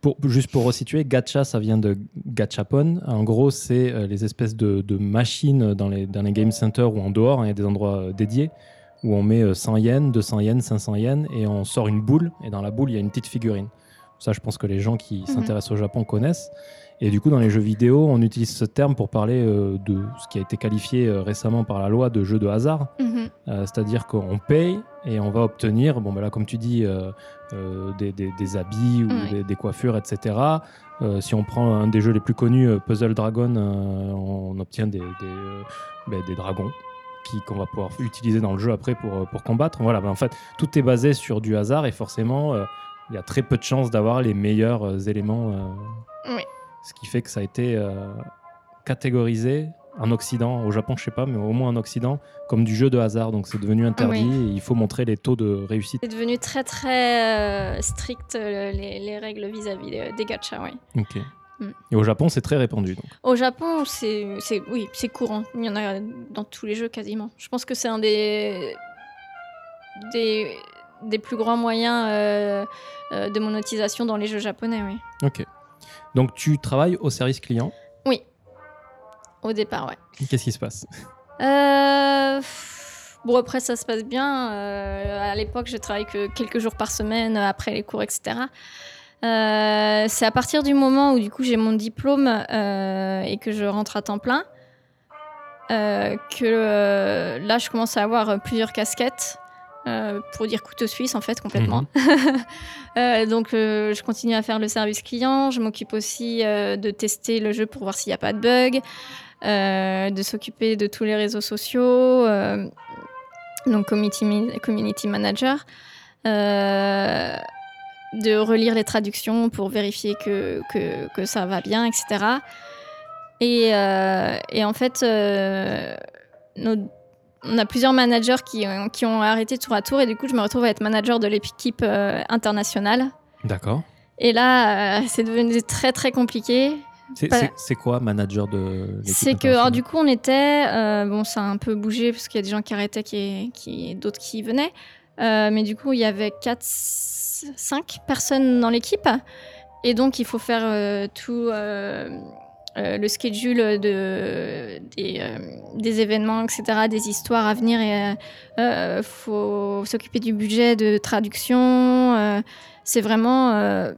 Pour, juste pour resituer, gacha, ça vient de gachapon. En gros, c'est euh, les espèces de, de machines dans les, dans les game centers ou en dehors. hein, Il y a des endroits euh, dédiés où on met euh, 100 yens, 200 yens, 500 yens et on sort une boule. Et dans la boule, il y a une petite figurine. Ça, je pense que les gens qui s'intéressent au Japon connaissent. Et du coup, dans les jeux vidéo, on utilise ce terme pour parler euh, de ce qui a été qualifié euh, récemment par la loi de jeu de hasard. Mhm. Euh, C'est-à-dire qu'on paye et on va obtenir, bon, ben là, comme tu dis, des, des- des habits ou des, des coiffures, etc. Si on prend un des jeux les plus connus, Puzzle Dragon, on obtient des, ben, dragons qui- qu'on va pouvoir utiliser dans le jeu après pour, pour combattre. Voilà, ben, en fait, tout est basé sur du hasard et forcément, euh, il y a très peu de chances d'avoir les meilleurs euh, éléments. euh, Oui. Ce qui fait que ça a été euh, catégorisé en Occident, au Japon, je sais pas, mais au moins en Occident, comme du jeu de hasard. Donc c'est devenu interdit Oui. et il faut montrer les taux de réussite. C'est devenu très très euh, strict les, les règles vis-à-vis des, des gachas, oui. Ok. Mm. Et au Japon, c'est très répandu. Donc. Au Japon, c'est, c'est, oui, c'est courant. Il y en a dans tous les jeux quasiment. Je pense que c'est un des, des, des plus grands moyens euh, euh, de monétisation dans les jeux japonais, oui. Ok. Donc tu travailles au service client? Au départ, ouais. Qu'est-ce qui se passe? Euh, Bon, après, ça se passe bien. Euh, à l'époque, je travaillais que quelques jours par semaine, après les cours, etc. Euh, c'est à partir du moment où, du coup, j'ai mon diplôme euh, et que je rentre à temps plein que là, je commence à avoir plusieurs casquettes. Euh, pour dire couteau suisse, en fait, complètement. Euh, donc, euh, je continue à faire le service client. Je m'occupe aussi de tester le jeu pour voir s'il n'y a pas de bug. de s'occuper de tous les réseaux sociaux, donc community, manager, de relire les traductions pour vérifier que, que, que ça va bien, etc. Et, et en fait, nos- on a plusieurs managers qui, ont- qui ont arrêté tour à tour et du coup, je me retrouve à être manager de l'équipe euh, internationale. D'accord. Et là, euh, c'est devenu très très compliqué. C'est Pas- quoi manager de l'équipe C'est que, alors, du coup, on était. euh, bon, ça a un peu bougé parce qu'il y a des gens qui arrêtaient, qui, qui, d'autres qui venaient. Euh, mais du coup, il y avait 4, 5 personnes dans l'équipe. Et donc, il faut faire euh, tout euh, euh, le schedule de, des, euh, des événements, etc., des histoires à venir. Il faut s'occuper du budget de traduction. euh, c'est vraiment. euh,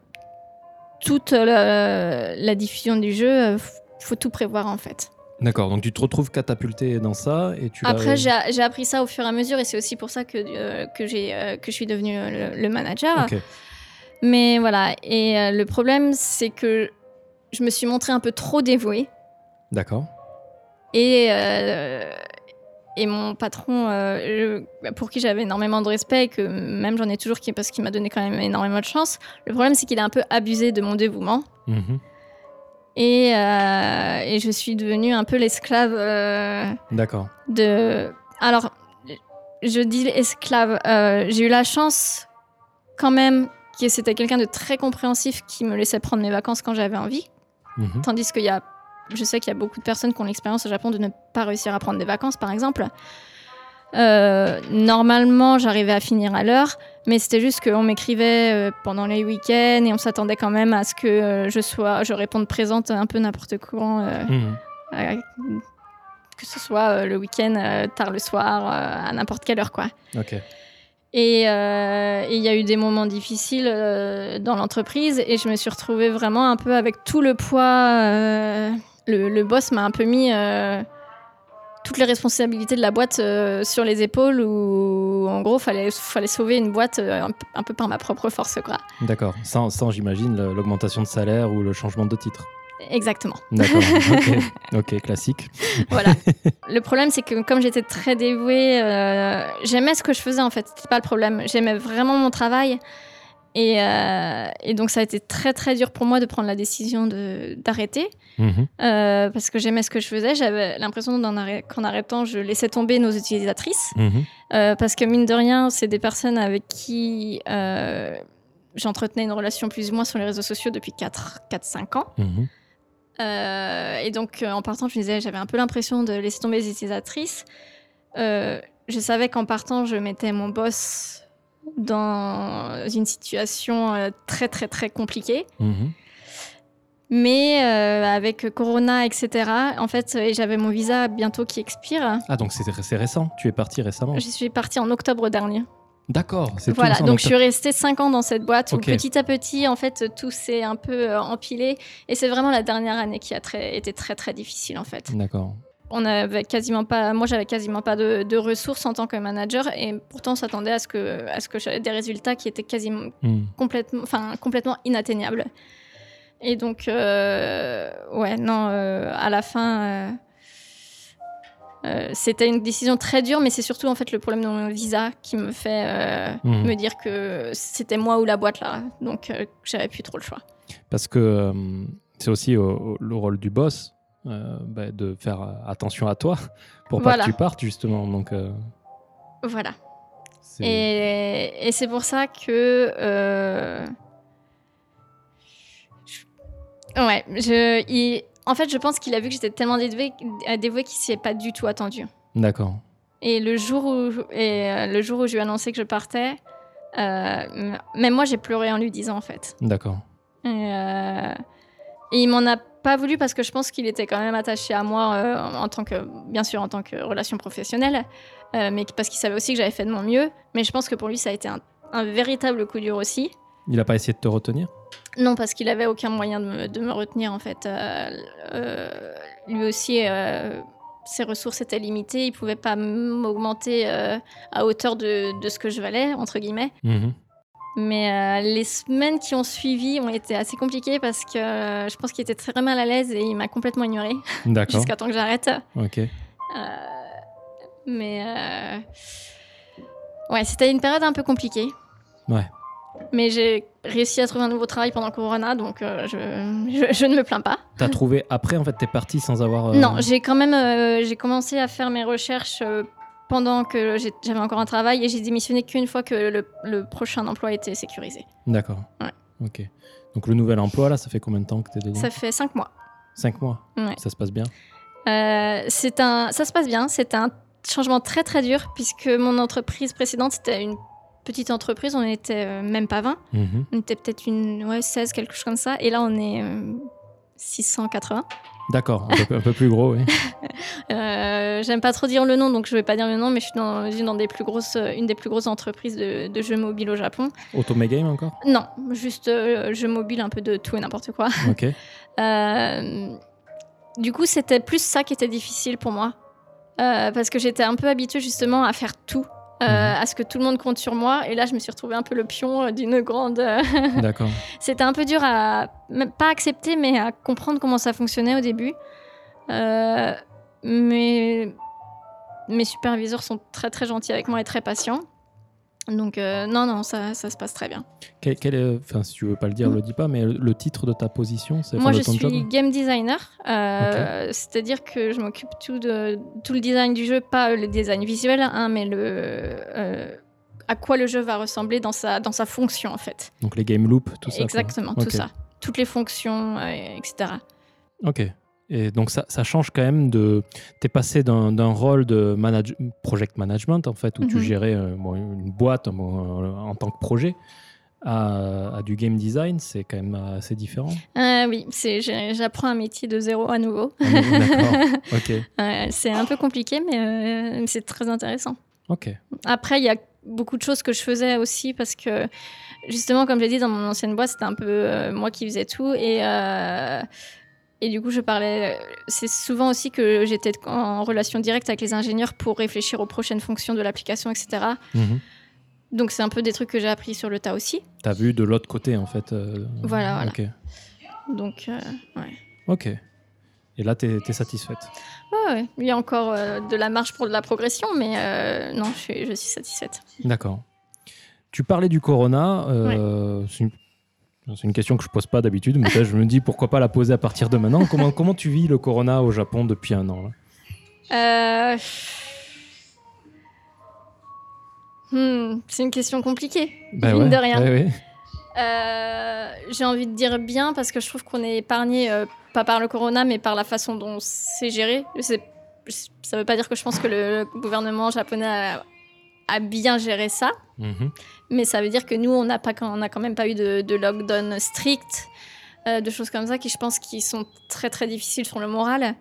toute la, la diffusion du jeu, euh, faut tout prévoir en fait. D'accord. Donc tu te retrouves catapulté dans ça et tu. Après, j'ai appris ça au fur et à mesure et c'est aussi pour ça que, euh, que, j'ai, euh, que je suis devenue euh, le, le manager. Mais voilà, et euh, le problème, c'est que je me suis montrée un peu trop dévouée D'accord. et, euh, et mon patron, euh, je- pour qui j'avais énormément de respect et que même j'en ai toujours qui, parce qu'il m'a donné quand même énormément de chance, le problème, c'est qu'il a un peu abusé de mon dévouement. Mhm. Et, euh, et je suis devenue un peu l'esclave D'accord. de. Alors, je dis esclave. J'ai eu la chance, quand même, que c'était quelqu'un de très compréhensif qui me laissait prendre mes vacances quand j'avais envie. Mhm. Tandis qu'il y a. Je sais qu'il y a beaucoup de personnes qui ont l'expérience au Japon de ne pas réussir à prendre des vacances, par exemple. Euh, normalement, j'arrivais à finir à l'heure, mais c'était juste qu'on m'écrivait euh, pendant les week-ends et on s'attendait quand même à ce que euh, je sois, je réponde présente un peu n'importe quand, euh, Mhm. que ce soit le week-end, tard le soir, à n'importe quelle heure, quoi. Ok. Et euh, et il y a eu des moments difficiles euh, dans l'entreprise et je me suis retrouvée vraiment un peu avec tout le poids. euh, le, boss m'a un peu mis toutes les responsabilités de la boîte sur les épaules où en gros fallait fallait sauver une boîte un, peu- par ma propre force. D'accord. Sans, j'imagine, l'augmentation de salaire ou le changement de titre. Exactement. D'accord. ok. Ok, classique. Voilà. le problème, c'est que comme j'étais très dévouée, euh, j'aimais ce que je faisais en fait. C'était pas le problème. J'aimais vraiment mon travail. Et, euh, et donc, ça a été très, très dur pour moi de prendre la décision d'arrêter. Mhm. euh, parce que j'aimais ce que je faisais. J'avais l'impression qu'en arrêtant, je laissais tomber nos utilisatrices. Mhm. Parce que, mine de rien, c'est des personnes avec qui j'entretenais une relation plus ou moins sur les réseaux sociaux depuis 4-5 ans. Mhm. Euh, et donc, euh, en partant, je me disais, j'avais un peu l'impression de laisser tomber les utilisatrices. Euh, je savais qu'en partant, je mettais mon boss dans une situation très, très, très compliquée. Mhm. Mais euh, avec Corona, etc., en fait, j'avais mon visa bientôt qui expire. Ah, donc c'est c'est récent. Tu es parti récemment. Je suis partie en octobre dernier. D'accord. Voilà, donc je suis restée 5 ans dans cette boîte où petit à petit, en fait, tout s'est un peu euh, empilé. Et c'est vraiment la dernière année qui a très, été très, très difficile, en fait. D'accord. on avait quasiment pas, moi j'avais quasiment pas de, de ressources en tant que manager et pourtant on s'attendait à ce que, à ce que j'avais des résultats qui étaient quasiment Mhm. complètement, enfin complètement inatteignables. Et donc euh, ouais non, euh, à la fin. euh, euh, c'était une décision très dure, mais c'est surtout en fait le problème de mon visa qui me fait euh, Mhm. me dire que c'était moi ou la boîte là, donc euh, j'avais plus trop le choix. Parce que c'est aussi le rôle du boss bah, de faire attention à toi pour pas que tu partes justement. Donc Voilà. Et, et c'est pour ça que. Ouais, je, il- en fait, je pense qu'il a vu que j'étais tellement dévouée, euh, dévouée qu'il s'y est pas du tout attendu. d'accord. Et le jour où, et, euh, le jour où je lui ai annoncé que je partais, euh, même moi, j'ai pleuré en lui disant, en fait. D'accord. Et, euh, et il m'en a pas voulu parce que je pense qu'il était quand même attaché à moi euh, en tant que, bien sûr, en tant que relation professionnelle, mais parce qu'il savait aussi que j'avais fait de mon mieux. Mais je pense que pour lui, ça a été un, un véritable coup dur aussi. Il a pas essayé de te retenir? Non, parce qu'il avait aucun moyen de me, de me retenir en fait. Euh, euh, lui aussi, euh, ses ressources étaient limitées. Il pouvait pas m'augmenter euh, à hauteur de, de ce que je valais entre guillemets. Mhm. Mais euh, les semaines qui ont suivi ont été assez compliquées parce que euh, je pense qu'il était très mal à l'aise et il m'a complètement ignorée D'accord. jusqu'à temps que j'arrête. Ok. Mais ouais, c'était une période un peu compliquée. Ouais. Mais j'ai réussi à trouver un nouveau travail pendant Corona, donc euh, je, je- je ne me plains pas. T'as trouvé après en fait t'es parti sans avoir. euh, Non, j'ai quand même euh, j'ai commencé à faire mes recherches pendant que j'avais encore un travail et j'ai démissionné qu'une fois que le, le prochain emploi était sécurisé. D'accord. Ouais. Ok. Donc le nouvel emploi là, ça fait combien de temps que t'es dedans? Ça fait cinq mois. Cinq mois? Ouais. Ça se passe bien? C'est un, ça se passe bien. C'est un changement très très dur puisque mon entreprise précédente c'était une petite entreprise. On était euh, même pas 20. Mhm. On était peut-être une ouais, 16, quelque chose comme ça. Et là on est euh, 680. D'accord. Un peu, un peu plus gros, oui. Euh, J'aime pas trop dire le nom, donc je vais pas dire le nom, mais je suis dans des plus grosses, une des plus grosses entreprises de, de jeux mobiles au Japon. Automegame encore? Non, juste euh, jeux mobiles, un peu de tout et n'importe quoi. Ok. Euh, du coup, c'était plus ça qui était difficile pour moi. Euh, parce que j'étais un peu habituée justement à faire tout, euh, Mhm. à ce que tout le monde compte sur moi. Et là, je me suis retrouvée un peu le pion euh, d'une grande. euh, D'accord. C'était un peu dur à. même pas accepter, mais à comprendre comment ça fonctionnait au début. Euh, mais mes superviseurs sont très très gentils avec moi et très patients. Donc, euh, non, non, ça, ça se passe très bien. Quel, enfin, si tu veux pas le dire, le dis pas, mais le, titre de ta position, c'est Moi, je suis job game designer, euh, c'est-à-dire que je m'occupe tout de tout le design du jeu, pas le design visuel, hein, mais le euh, à quoi le jeu va ressembler dans sa dans sa fonction en fait. Donc les game loops, tout ça. Exactement, tout ça, toutes les fonctions, etc. Ok. Et donc ça, ça change quand même de. T'es passé d'un rôle de manage... project management en fait où tu Mhm. gérais euh, bon, une boîte en tant que projet à, à du game design, c'est quand même assez différent. Euh, oui, j'apprends un métier de zéro à nouveau. Ah, D'accord. Ok. C'est un peu compliqué, mais euh, c'est très intéressant. Ok. Après, il y a beaucoup de choses que je faisais aussi parce que, justement, comme je l'ai dit, dans mon ancienne boîte, c'était un peu moi qui faisais tout. Et, et du coup, je parlais. C'est souvent aussi que j'étais en relation directe avec les ingénieurs pour réfléchir aux prochaines fonctions de l'application, etc. Mhm. Donc, c'est un peu des trucs que j'ai appris sur le tas aussi. T'as vu de l'autre côté en fait. euh, Voilà, voilà. Donc, euh, ouais. Ok. Et là, t'es es satisfaite? Ouais, ouais. Il y a encore euh, de la marge pour de la progression, mais non, je suis, je suis satisfaite. D'accord. Tu parlais du corona. C'est une, c'est une question que je pose pas d'habitude, mais là, je me dis pourquoi pas la poser à partir de maintenant. Comment, comment tu vis le corona au Japon depuis un an là Euh, hmm, c'est une question compliquée. Bah Mine ouais, de rien. ouais, ouais. Euh, J'ai envie de dire bien parce que je trouve qu'on est épargné, euh, pas par le corona, mais par la façon dont c'est géré. Ça veut pas dire que je pense que le gouvernement japonais a, a bien géré ça, Mhm. mais ça veut dire que nous, on n'a pas, on a quand même pas eu de, de lockdown strict, euh, de choses comme ça qui, je pense, qui sont très très difficiles sur le moral.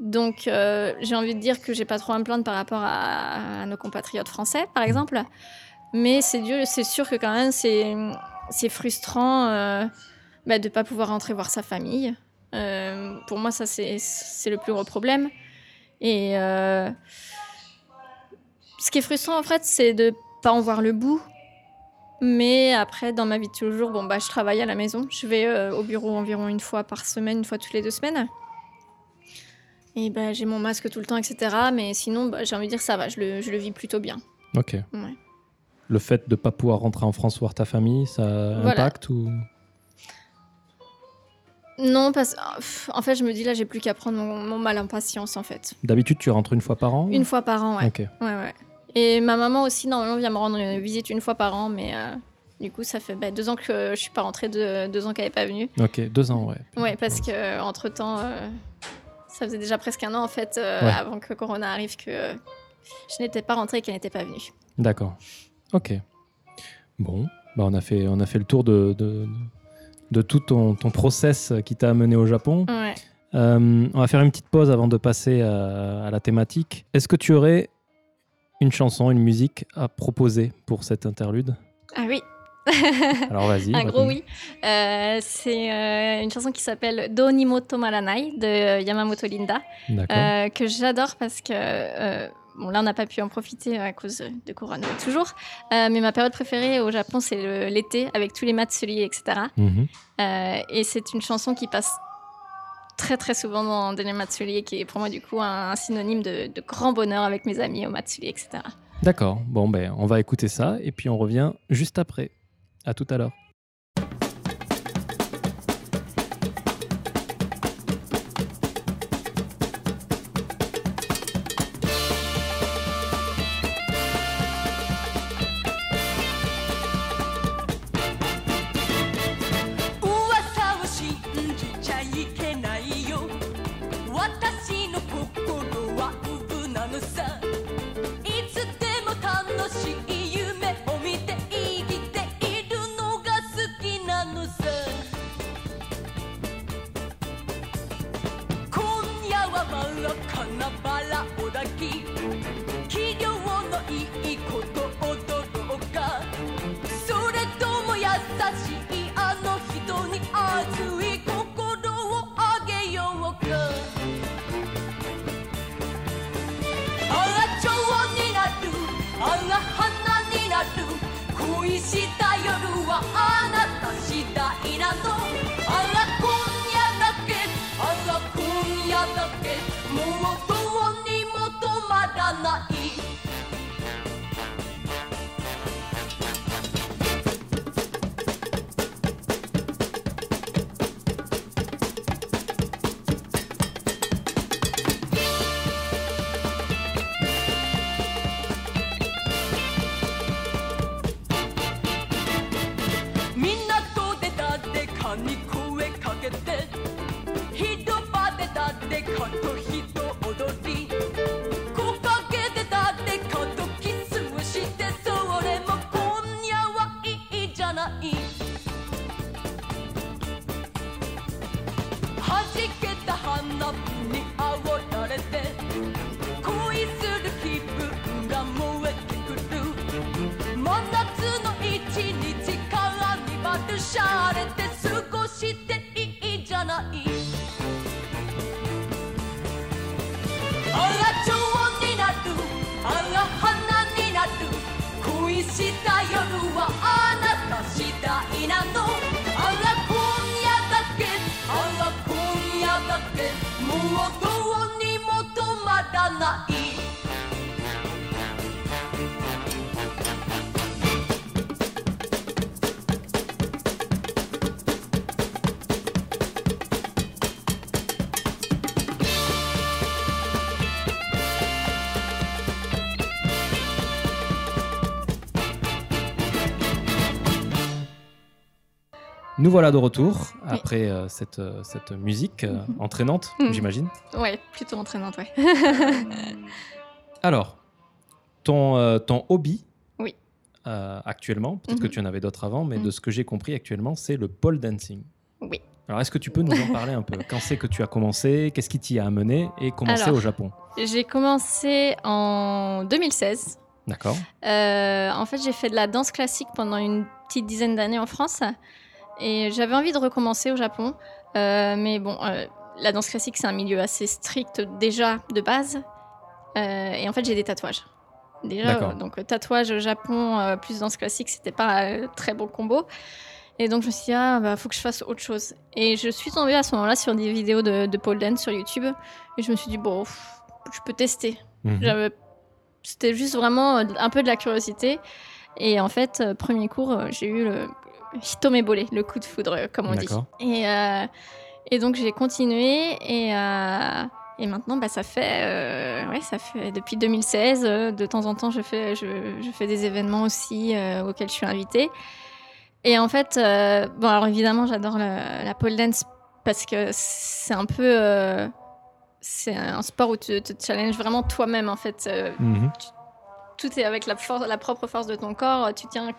Donc, euh, j'ai envie de dire que j'ai pas trop à me plaindre par rapport à, à nos compatriotes français, par exemple. Mais c'est dur, c'est sûr que quand même, c'est, c'est frustrant euh, bah, de ne pas pouvoir rentrer voir sa famille. Pour moi, ça, c'est, c'est le plus gros problème. Et ce qui est frustrant, en fait, c'est de pas en voir le bout. Mais après, dans ma vie de tous les jours, bon, bah, je travaille à la maison. Je vais euh, au bureau environ une fois par semaine, une fois toutes les deux semaines. Et bah, j'ai mon masque tout le temps, etc. Mais sinon, bah, j'ai envie de dire ça va, je le, je le vis plutôt bien. Ok. Ouais. Le fait de ne pas pouvoir rentrer en France voir ta famille, ça Voilà. impacte ou? Non, parce pff, en fait, je me dis là, j'ai plus qu'à prendre mon, mon mal en patience, en fait. D'habitude, tu rentres une fois par an? Une fois par an, ouais. Ok. ouais, ouais. Et ma maman aussi, normalement, vient me rendre une visite une fois par an, mais euh, du coup, ça fait bah, deux ans que je suis pas rentrée, deux, deux ans qu'elle n'est pas venue. Ok, deux ans, ouais. Ouais, parce que entre temps, ça faisait déjà presque un an, en fait, euh, Ouais. avant que Corona arrive, que euh, je n'étais pas rentrée et qu'elle n'était pas venue. D'accord. Ok. Bon, bah on, a fait, on a fait le tour de, de, de tout ton, ton process qui t'a amené au Japon. Ouais. Euh, on va faire une petite pause avant de passer à, à la thématique. Est-ce que tu aurais une chanson, une musique à proposer pour cet interlude Ah oui, Alors vas-y. un gros oui. Euh, c'est euh, une chanson qui s'appelle Donimoto Maranai de Yamamoto Linda. Euh, que j'adore parce que euh, bon là on n'a pas pu en profiter à cause de Corona toujours Euh, mais ma période préférée au Japon c'est l'été avec tous les matsuri etc Mhm. Euh, et c'est une chanson qui passe très très souvent dans, matsuri et qui est pour moi du coup un, synonyme de, grand bonheur avec mes amis au matsuri etc D'accord. Bon, ben, on va écouter ça et puis on revient juste après. À tout à l'heure. に声かけて Nous voilà de retour après euh, cette, euh, cette musique euh, Mhm. entraînante, Mhm. j'imagine. Ouais, plutôt entraînante, ouais. Alors, ton, ton hobby euh, actuellement, peut-être que Mhm. tu en avais d'autres avant, mais de ce que j'ai compris actuellement, c'est le pole dancing. Oui. Alors, est-ce que tu peux nous en parler un peu? Quand c'est que tu as commencé? Qu'est-ce qui t'y a amené? Et comment c'est au Japon? J'ai commencé en 2016. D'accord Euh, en fait, j'ai fait de la danse classique pendant une petite dizaine d'années en France. Et j'avais envie de recommencer au Japon. Euh, mais bon, euh, la danse classique, c'est un milieu assez strict déjà de base. Euh, et en fait, j'ai des tatouages. Déjà, donc tatouage au Japon plus danse classique, c'était pas un très bon combo. Et donc je me suis dit, ah, bah, faut que je fasse autre chose. Et je suis tombée à ce moment-là sur des vidéos de, de pole dance sur YouTube. Et je me suis dit, bon, pff, je peux tester. Mhm. C'était juste vraiment un peu de la curiosité. Et en fait, premier cours, j'ai eu le hitomebole, le coup de foudre, euh, comme on dit. Et, euh, et donc, j'ai continué. Et, euh, et maintenant, bah, ça, fait, euh, ouais, ça fait depuis 2016. euh, de temps en temps, je fais, je, je fais des événements aussi auxquels je suis invitée. Et en fait, bon, alors évidemment, j'adore la, pole dance parce que c'est un peu. c'est un sport où tu te challenges vraiment toi-même, en fait. Mhm. Tout est avec la, force, la propre force de ton corps. Tu tiens,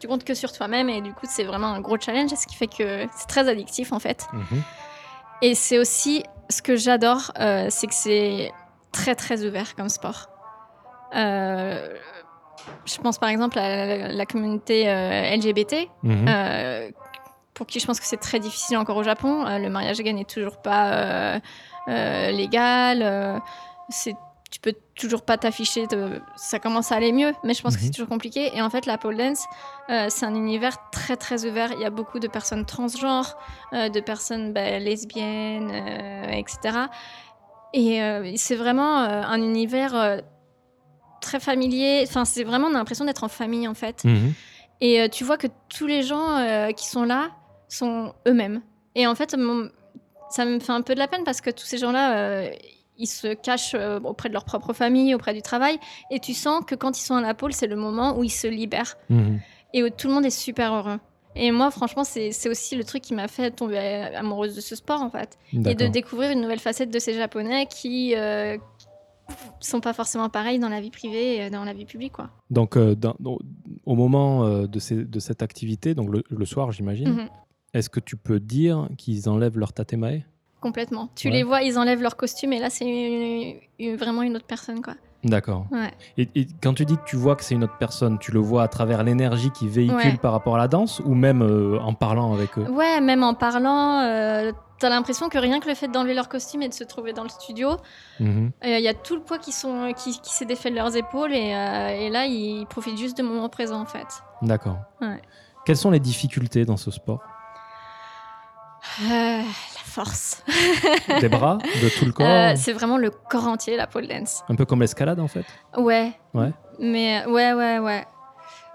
tu comptes que sur toi-même et du coup, c'est vraiment un gros challenge, ce qui fait que c'est très addictif en fait. Mhm. Et c'est aussi ce que j'adore, euh, c'est que c'est très très ouvert comme sport. Euh, je pense par exemple à la, la communauté euh, LGBT, Mhm. pour qui je pense que c'est très difficile encore au Japon. Le mariage gay n'est toujours pas légal. c'est tu peux toujours pas t'afficher, te- ça commence à aller mieux, mais je pense que Mhm. c'est toujours compliqué. Et en fait, la pole dance, euh, c'est un univers très très ouvert. Il y a beaucoup de personnes transgenres, euh, de personnes bah, lesbiennes, euh, etc. Et euh, c'est vraiment un univers très familier. Enfin, c'est vraiment on a l'impression d'être en famille en fait. Mhm. Et tu vois que tous les gens qui sont là sont eux-mêmes. Et en fait, mon- ça me fait un peu de la peine parce que tous ces gens-là, ils se cachent euh, auprès de leur propre famille, auprès du travail. Et tu sens que quand ils sont à la pôle, c'est le moment où ils se libèrent Mhm. et où tout le monde est super heureux. Et moi, franchement, c'est aussi le truc qui m'a fait tomber amoureuse de ce sport, en fait. Et de découvrir une nouvelle facette de ces Japonais qui euh, sont pas forcément pareils dans la vie privée et dans la vie publique, quoi. Donc, euh, dans- au- moment euh, de, ces- de cette activité, donc le, le soir, j'imagine, Mhm. est-ce que tu peux dire qu'ils enlèvent leur tatemae? Complètement. Tu Ouais. les vois, ils enlèvent leur costume et là, c'est une- une- vraiment une autre personne, quoi. D'accord. Ouais. Et, et quand tu dis que tu vois que c'est une autre personne, tu le vois à travers l'énergie qu'ils véhiculent Ouais. par rapport à la danse ou même euh, en parlant avec eux? Ouais, même en parlant, euh, t'as l'impression que rien que le fait d'enlever leur costume et de se trouver dans le studio, Mhm. euh, il y a tout le poids qui, sont, qui, qui s'est défait de leurs épaules et, et là, ils profitent juste du moment présent, en fait. D'accord. Ouais. Quelles sont les difficultés dans ce sport? Euh, la force. Des bras, de tout le corps Euh, c'est vraiment le corps entier, la pole dance. Un peu comme l'escalade en fait Ouais. Ouais. Mais ouais, ouais, ouais.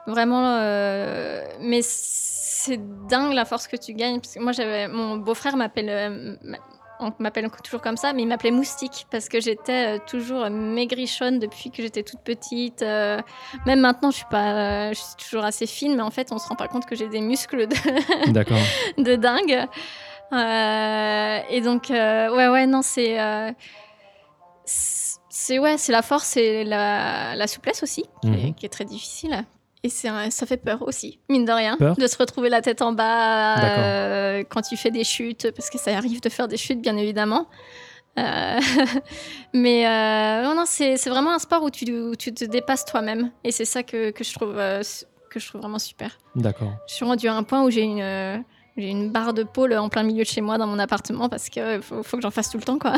Vraiment, euh, mais c'est dingue la force que tu gagnes. Parce que moi, j'avais mon beau-frère m'appelle, euh, m'a- on m'appelle toujours comme ça, mais il m'appelait moustique parce que j'étais euh, toujours maigrichonne depuis que j'étais toute petite. euh, même maintenant, je suis pas, euh, je suis toujours assez fine, mais en fait, on se rend pas compte que j'ai des muscles de, dingue. Euh, et donc, euh, ouais, ouais, non, c'est. euh, c'est ouais, c'est la force et la, la souplesse aussi, qui, est, Mhm. qui est très difficile. Et un- ça fait peur aussi, mine de rien, Peur de se retrouver la tête en bas euh, quand tu fais des chutes, parce que ça arrive de faire des chutes, bien évidemment. Euh, mais euh, non, non, c'est c'est vraiment un sport où tu, où tu te dépasses toi-même. Et c'est ça que, que, je trouve, que je trouve vraiment super. D'accord. Je suis rendue à un point où j'ai une, j'ai une barre de pôle en plein milieu de chez moi dans mon appartement parce que faut, faut que j'en fasse tout le temps, quoi.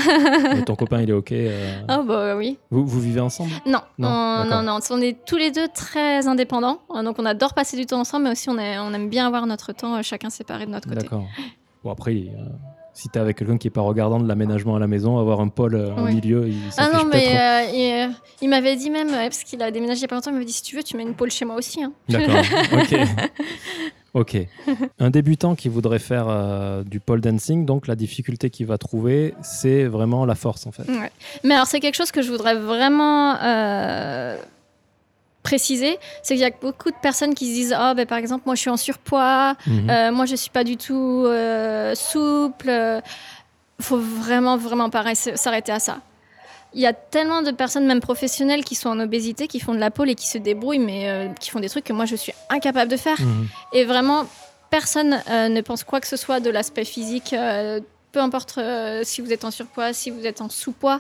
Et ton copain il est ok euh, Ah bah oui. vous, vous vivez ensemble? Non, Non, on- d'accord. non, non, on est tous les deux très indépendants. Euh, Donc on adore passer du temps ensemble, mais aussi on, est- on aime bien avoir notre temps euh, chacun séparé de notre côté. D'accord. Bon après, euh, si t'es avec quelqu'un qui est pas regardant de l'aménagement à la maison, avoir un pôle euh, au milieu, il Ah non, mais euh, il, euh, il m'avait dit même, parce qu'il a déménagé il y a pas longtemps, il m'avait dit si tu veux, tu mets une pôle chez moi aussi. hein. D'accord. ok. Ok. Un débutant qui voudrait faire euh, du pole dancing, donc la difficulté qu'il va trouver, c'est vraiment la force en fait. Ouais. Mais alors, c'est quelque chose que je voudrais vraiment euh, préciser, c'est qu'il y a beaucoup de personnes qui se disent Ah, ben, par exemple, moi je suis en surpoids, Mhm. euh, moi je suis pas du tout euh, souple. euh, faut vraiment, vraiment pas s'arrêter à ça. Il y a tellement de personnes, même professionnelles, qui sont en obésité, qui font de la pole et qui se débrouillent, mais euh, qui font des trucs que moi je suis incapable de faire. Mhm. Et vraiment, personne ne pense quoi que ce soit de l'aspect physique, peu importe si vous êtes en surpoids, si vous êtes en sous-poids.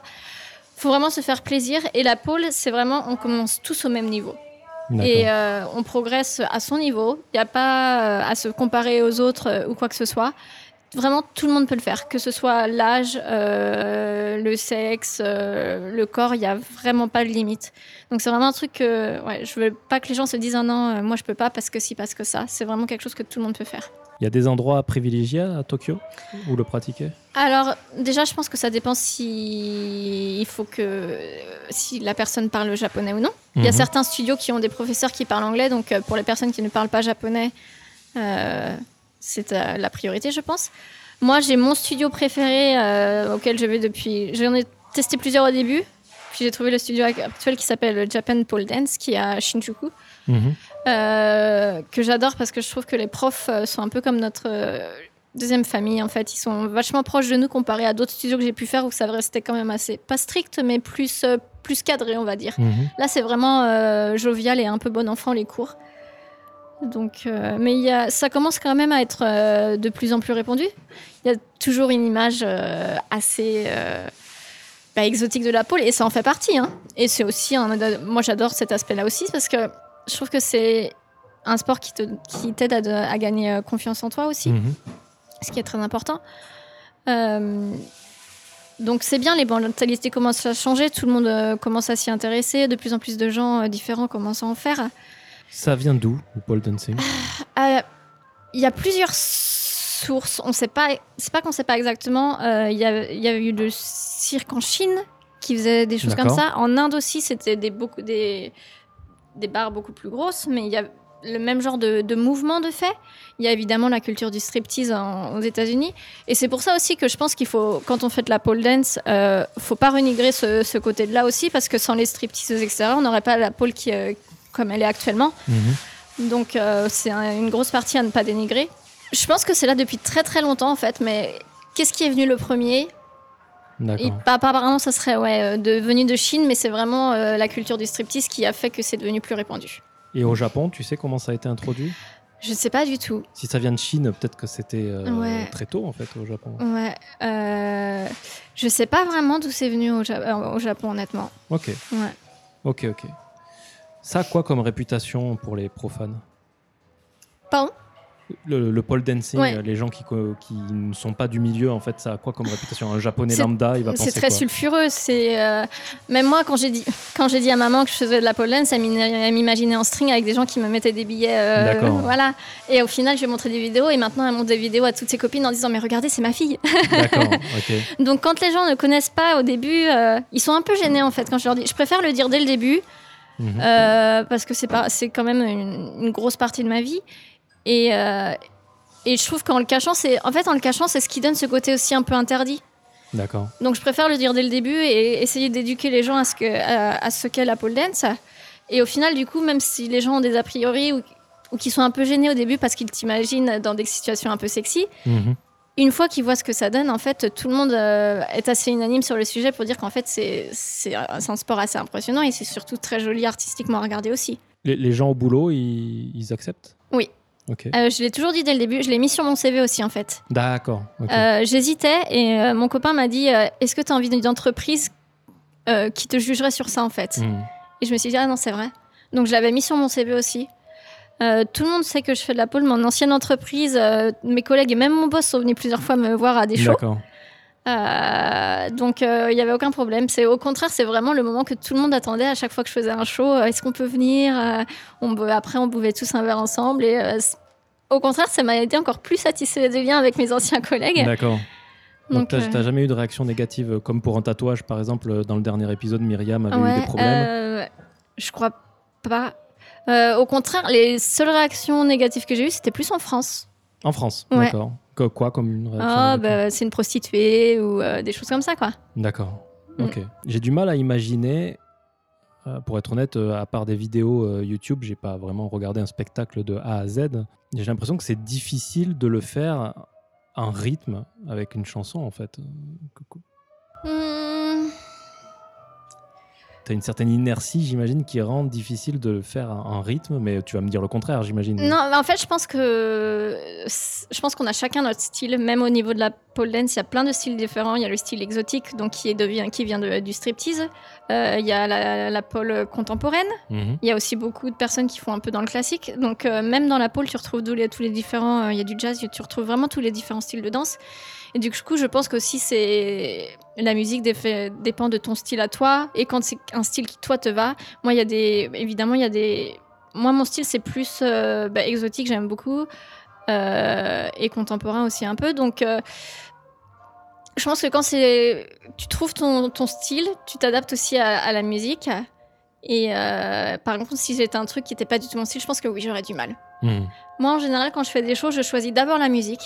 Faut vraiment se faire plaisir. Et la pole, c'est vraiment, on commence tous au même niveau. Et euh, on progresse à son niveau. Il n'y a pas euh, à se comparer aux autres euh, ou quoi que ce soit. Vraiment, tout le monde peut le faire, que ce soit l'âge, euh, le sexe, euh, le corps, il n'y a vraiment pas de limite. Donc c'est vraiment un truc que ouais, je veux pas que les gens se disent ah non, moi je peux pas parce que si, parce que ça. C'est vraiment quelque chose que tout le monde peut faire. Il y a des endroits privilégiés à Tokyo où le pratiquer? Alors déjà, je pense que ça dépend si il faut que si la personne parle japonais ou non. Il y a Mhm. certains studios qui ont des professeurs qui parlent anglais, donc euh, pour les personnes qui ne parlent pas japonais, euh, c'est euh, la priorité, je pense. Moi, j'ai mon studio préféré euh, auquel je vais depuis. J'en ai testé plusieurs au début, puis j'ai trouvé le studio actuel qui s'appelle Japan Pole Dance, qui est à Shinjuku, Mhm. Euh, que j'adore parce que je trouve que les profs euh, sont un peu comme notre euh, deuxième famille en fait. Ils sont vachement proches de nous comparé à d'autres studios que j'ai pu faire où ça restait quand même assez pas strict, mais plus plus cadré, on va dire. Mhm. Là, c'est vraiment euh, jovial et un peu bon enfant les cours. Donc, euh, mais y a, ça commence quand même à être euh, de plus en plus répandu. Il y a toujours une image assez bah, exotique de la pole et ça en fait partie. hein. Et c'est aussi, un- moi j'adore cet aspect-là aussi parce que je trouve que c'est un sport qui te- qui t'aide à, de- à gagner euh, confiance en toi aussi Mhm. ce qui est très important. Euh, donc c'est bien, les mentalités commencent à changer, tout le monde euh, commence à s'y intéresser, de plus en plus de gens euh, différents commencent à en faire. Ça vient d'où, le pole dancing? Euh, Il y a plusieurs sources, on sait pas, c'est pas qu'on sait pas exactement. Il y, a, il y a eu le cirque en Chine qui faisait des choses comme ça. En Inde aussi, c'était des, beaucoup, des, des barres beaucoup plus grosses, mais il y a le même genre de, de mouvement de fait. Il y a évidemment la culture du striptease en- aux États-Unis. Et c'est pour ça aussi que je pense qu'il faut, quand on fait de la pole dance, euh, faut pas renigrer ce, ce côté-là aussi, parce que sans les stripteaseuses, etc., on n'aurait pas la pole qui, euh, comme elle est actuellement. Mhm. Donc euh, c'est un- une grosse partie à ne pas dénigrer. Je pense que c'est là depuis très très longtemps en fait, mais qu'est-ce qui est venu le premier? Et D'accord. pas apparemment ça serait ouais, euh, de, venu de Chine, mais c'est vraiment euh, la culture du striptease qui a fait que c'est devenu plus répandu. Et au Japon, tu sais comment ça a été introduit? Je ne sais pas du tout. Si ça vient de Chine, peut-être que c'était euh, Ouais. très tôt en fait au Japon. Ouais, euh, je sais pas vraiment d'où c'est venu au, Ja- au Japon honnêtement. Ok, Ouais. ok, ok. Ça a quoi comme réputation pour les profanes? Pardon? Le, le pole dancing, Ouais. les gens qui, qui ne sont pas du milieu, en fait, ça a quoi comme réputation? Un japonais lambda, il va penser C'est très quoi? sulfureux. C'est euh, même moi quand j'ai dit quand j'ai dit à maman que je faisais de la pole dance, elle m'im- elle m'imaginait en string avec des gens qui me mettaient des billets. euh. Voilà. Et au final, je lui ai montré des vidéos et maintenant elle montre des vidéos à toutes ses copines en disant mais regardez c'est ma fille. D'accord. Donc quand les gens ne connaissent pas au début, euh, ils sont un peu gênés en fait quand je leur dis. Je préfère le dire dès le début Mhm. euh, parce que c'est quand même une, une grosse partie de ma vie et euh, et je trouve qu'en le cachant c'est en fait en le cachant c'est ce qui donne ce côté aussi un peu interdit. D'accord. Donc je préfère le dire dès le début et essayer d'éduquer les gens à ce que à, à ce qu'est la pole dance. Et au final, du coup, même si les gens ont des a priori ou, ou qui sont un peu gênés au début parce qu'ils t'imaginent dans des situations un peu sexy, Mhm. une fois qu'ils voient ce que ça donne, en fait, tout le monde euh, est assez unanime sur le sujet pour dire qu'en fait, c'est c'est un c'est un sport assez impressionnant et c'est surtout très joli artistiquement à regarder aussi. Les, les gens au boulot, ils, ils acceptent? Oui. Euh, je l'ai toujours dit dès le début, je l'ai mis sur mon CV aussi en fait. D'accord. Euh, J'hésitais et euh, mon copain m'a dit Est-ce que tu as envie d'une entreprise qui te jugerait sur ça en fait Mhm. Et je me suis dit, ah non, c'est vrai. Donc je l'avais mis sur mon CV aussi. Tout le monde sait que je fais de la pole. Mon ancienne entreprise, mes collègues et même mon boss sont venus plusieurs fois me voir à des shows. D'accord. Euh, donc il n'y avait aucun problème. C'est au contraire, c'est vraiment le moment que tout le monde attendait à chaque fois que je faisais un show. Euh, Est-ce qu'on peut venir Euh, on, Après, on buvait tous un verre ensemble. Et euh, au contraire, ça m'a aidé encore plus à tisser des liens avec mes anciens collègues. D'accord. Donc, Donc, t'as euh, jamais eu de réaction négative, euh, comme pour un tatouage, par exemple, euh, dans le dernier épisode, Myriam avait eu des problèmes. euh, je crois pas. Euh, au contraire, les seules réactions négatives que j'ai eues, c'était plus en France. En France, ouais. d'accord. Quoi comme une réaction Ah, bah, c'est une prostituée ou euh, des choses comme ça, quoi. D'accord. Mm. Ok. J'ai du mal à imaginer Euh, pour être honnête, euh, à part des vidéos YouTube, j'ai pas vraiment regardé un spectacle de A à Z. J'ai l'impression que c'est difficile de le faire en rythme avec une chanson en fait. Hmm, T'as une certaine inertie, j'imagine, qui rend difficile de faire en rythme, mais tu vas me dire le contraire, j'imagine. Non, en fait, je pense que je pense qu'on a chacun notre style, même au niveau de la pole dance, il y a plein de styles différents. Il y a le style exotique, donc qui, est qui vient du striptease. Euh, il y a la, la pole contemporaine. Mhm. Il y a aussi beaucoup de personnes qui font un peu dans le classique. Donc, euh, même dans la pole, tu retrouves tous les, tous les différents. euh, Il y a du jazz, tu retrouves vraiment tous les différents styles de danse. Et du coup, je pense qu'aussi, c'est. La musique dépend de ton style à toi. Et quand c'est un style qui, toi, te va. Moi, il y a des. Évidemment, il y a des. Moi, mon style, c'est plus bah, exotique, j'aime beaucoup. Et contemporain aussi un peu. Donc. Je pense que quand c'est, tu trouves ton, ton style, tu t'adaptes aussi à, à la musique. Et euh, par contre, si c'était un truc qui n'était pas du tout mon style, je pense que oui, j'aurais du mal. Mhm. Moi, en général, quand je fais des choses, je choisis d'abord la musique.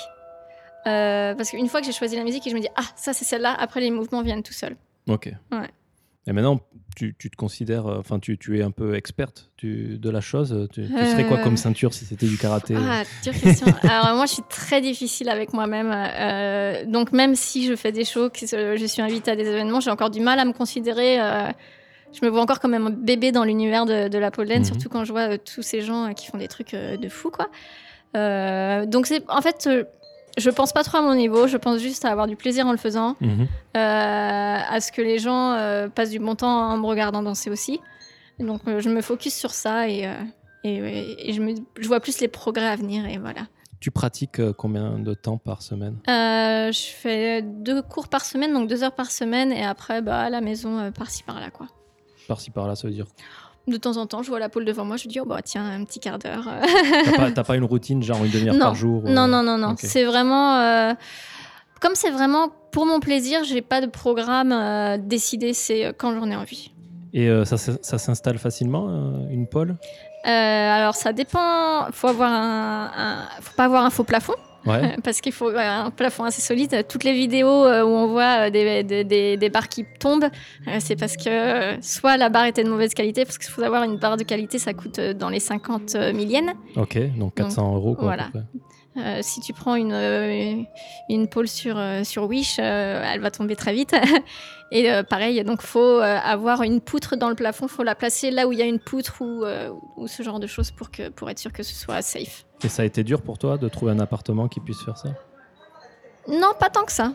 Euh, parce qu'une fois que j'ai choisi la musique et je me dis, ah, ça c'est celle-là, après les mouvements viennent tout seuls. Ok. Ouais. Et maintenant, tu, tu te considères, euh, enfin, tu, tu es un peu experte de la chose. Tu, tu serais quoi Euh. comme ceinture si c'était du karaté Ah, dure question. Alors, moi, je suis très difficile avec moi-même. Euh, donc, même si je fais des shows, que euh, je suis invitée à des événements, j'ai encore du mal à me considérer. euh, je me vois encore comme un bébé dans l'univers de, de la pole dance, Mhm. surtout quand je vois euh, tous ces gens euh, qui font des trucs euh, de fou, quoi. Euh, donc, c'est en fait, euh, je pense pas trop à mon niveau. Je pense juste à avoir du plaisir en le faisant. Mhm. euh, à ce que les gens euh, passent du bon temps en me regardant danser aussi. Et donc euh, je me focus sur ça et, et, et je, me, je vois plus les progrès à venir et voilà. Tu pratiques combien de temps par semaine? Je fais deux cours par semaine, donc deux heures par semaine et après bah, à la maison par-ci par-là quoi. Par-ci par-là, ça veut dire. De temps en temps, je vois la pôle devant moi, je dis oh bah tiens un petit quart d'heure. T'as pas, t'as pas une routine, genre une demi-heure Non. par jour Non, euh, non, non, non. C'est vraiment. euh, Comme c'est vraiment pour mon plaisir, j'ai pas de programme euh, décidé, c'est euh, quand j'en ai envie. Et euh, ça, s'installe facilement, euh, une pole Euh, alors ça dépend. Faut avoir un, un- faut pas avoir un faux plafond Ouais. parce qu'il faut un plafond assez solide. Toutes les vidéos euh, où on voit euh, des, des, des- des barres qui tombent, euh, c'est parce que soit la barre était de mauvaise qualité, parce qu'il faut avoir une barre de qualité, ça coûte dans les 50 euh, millièmes. ok, donc 400 euros quoi. voilà. Euh, si tu prends une, une pôle sur, sur Wish, euh, elle va tomber très vite. Et euh, pareil, donc faut avoir une poutre dans le plafond, faut la placer là où il y a une poutre ou, ou ce genre de choses pour, que, pour être sûr que ce soit safe. Et ça a été dur pour toi de trouver un appartement qui puisse faire ça Non, pas tant que ça.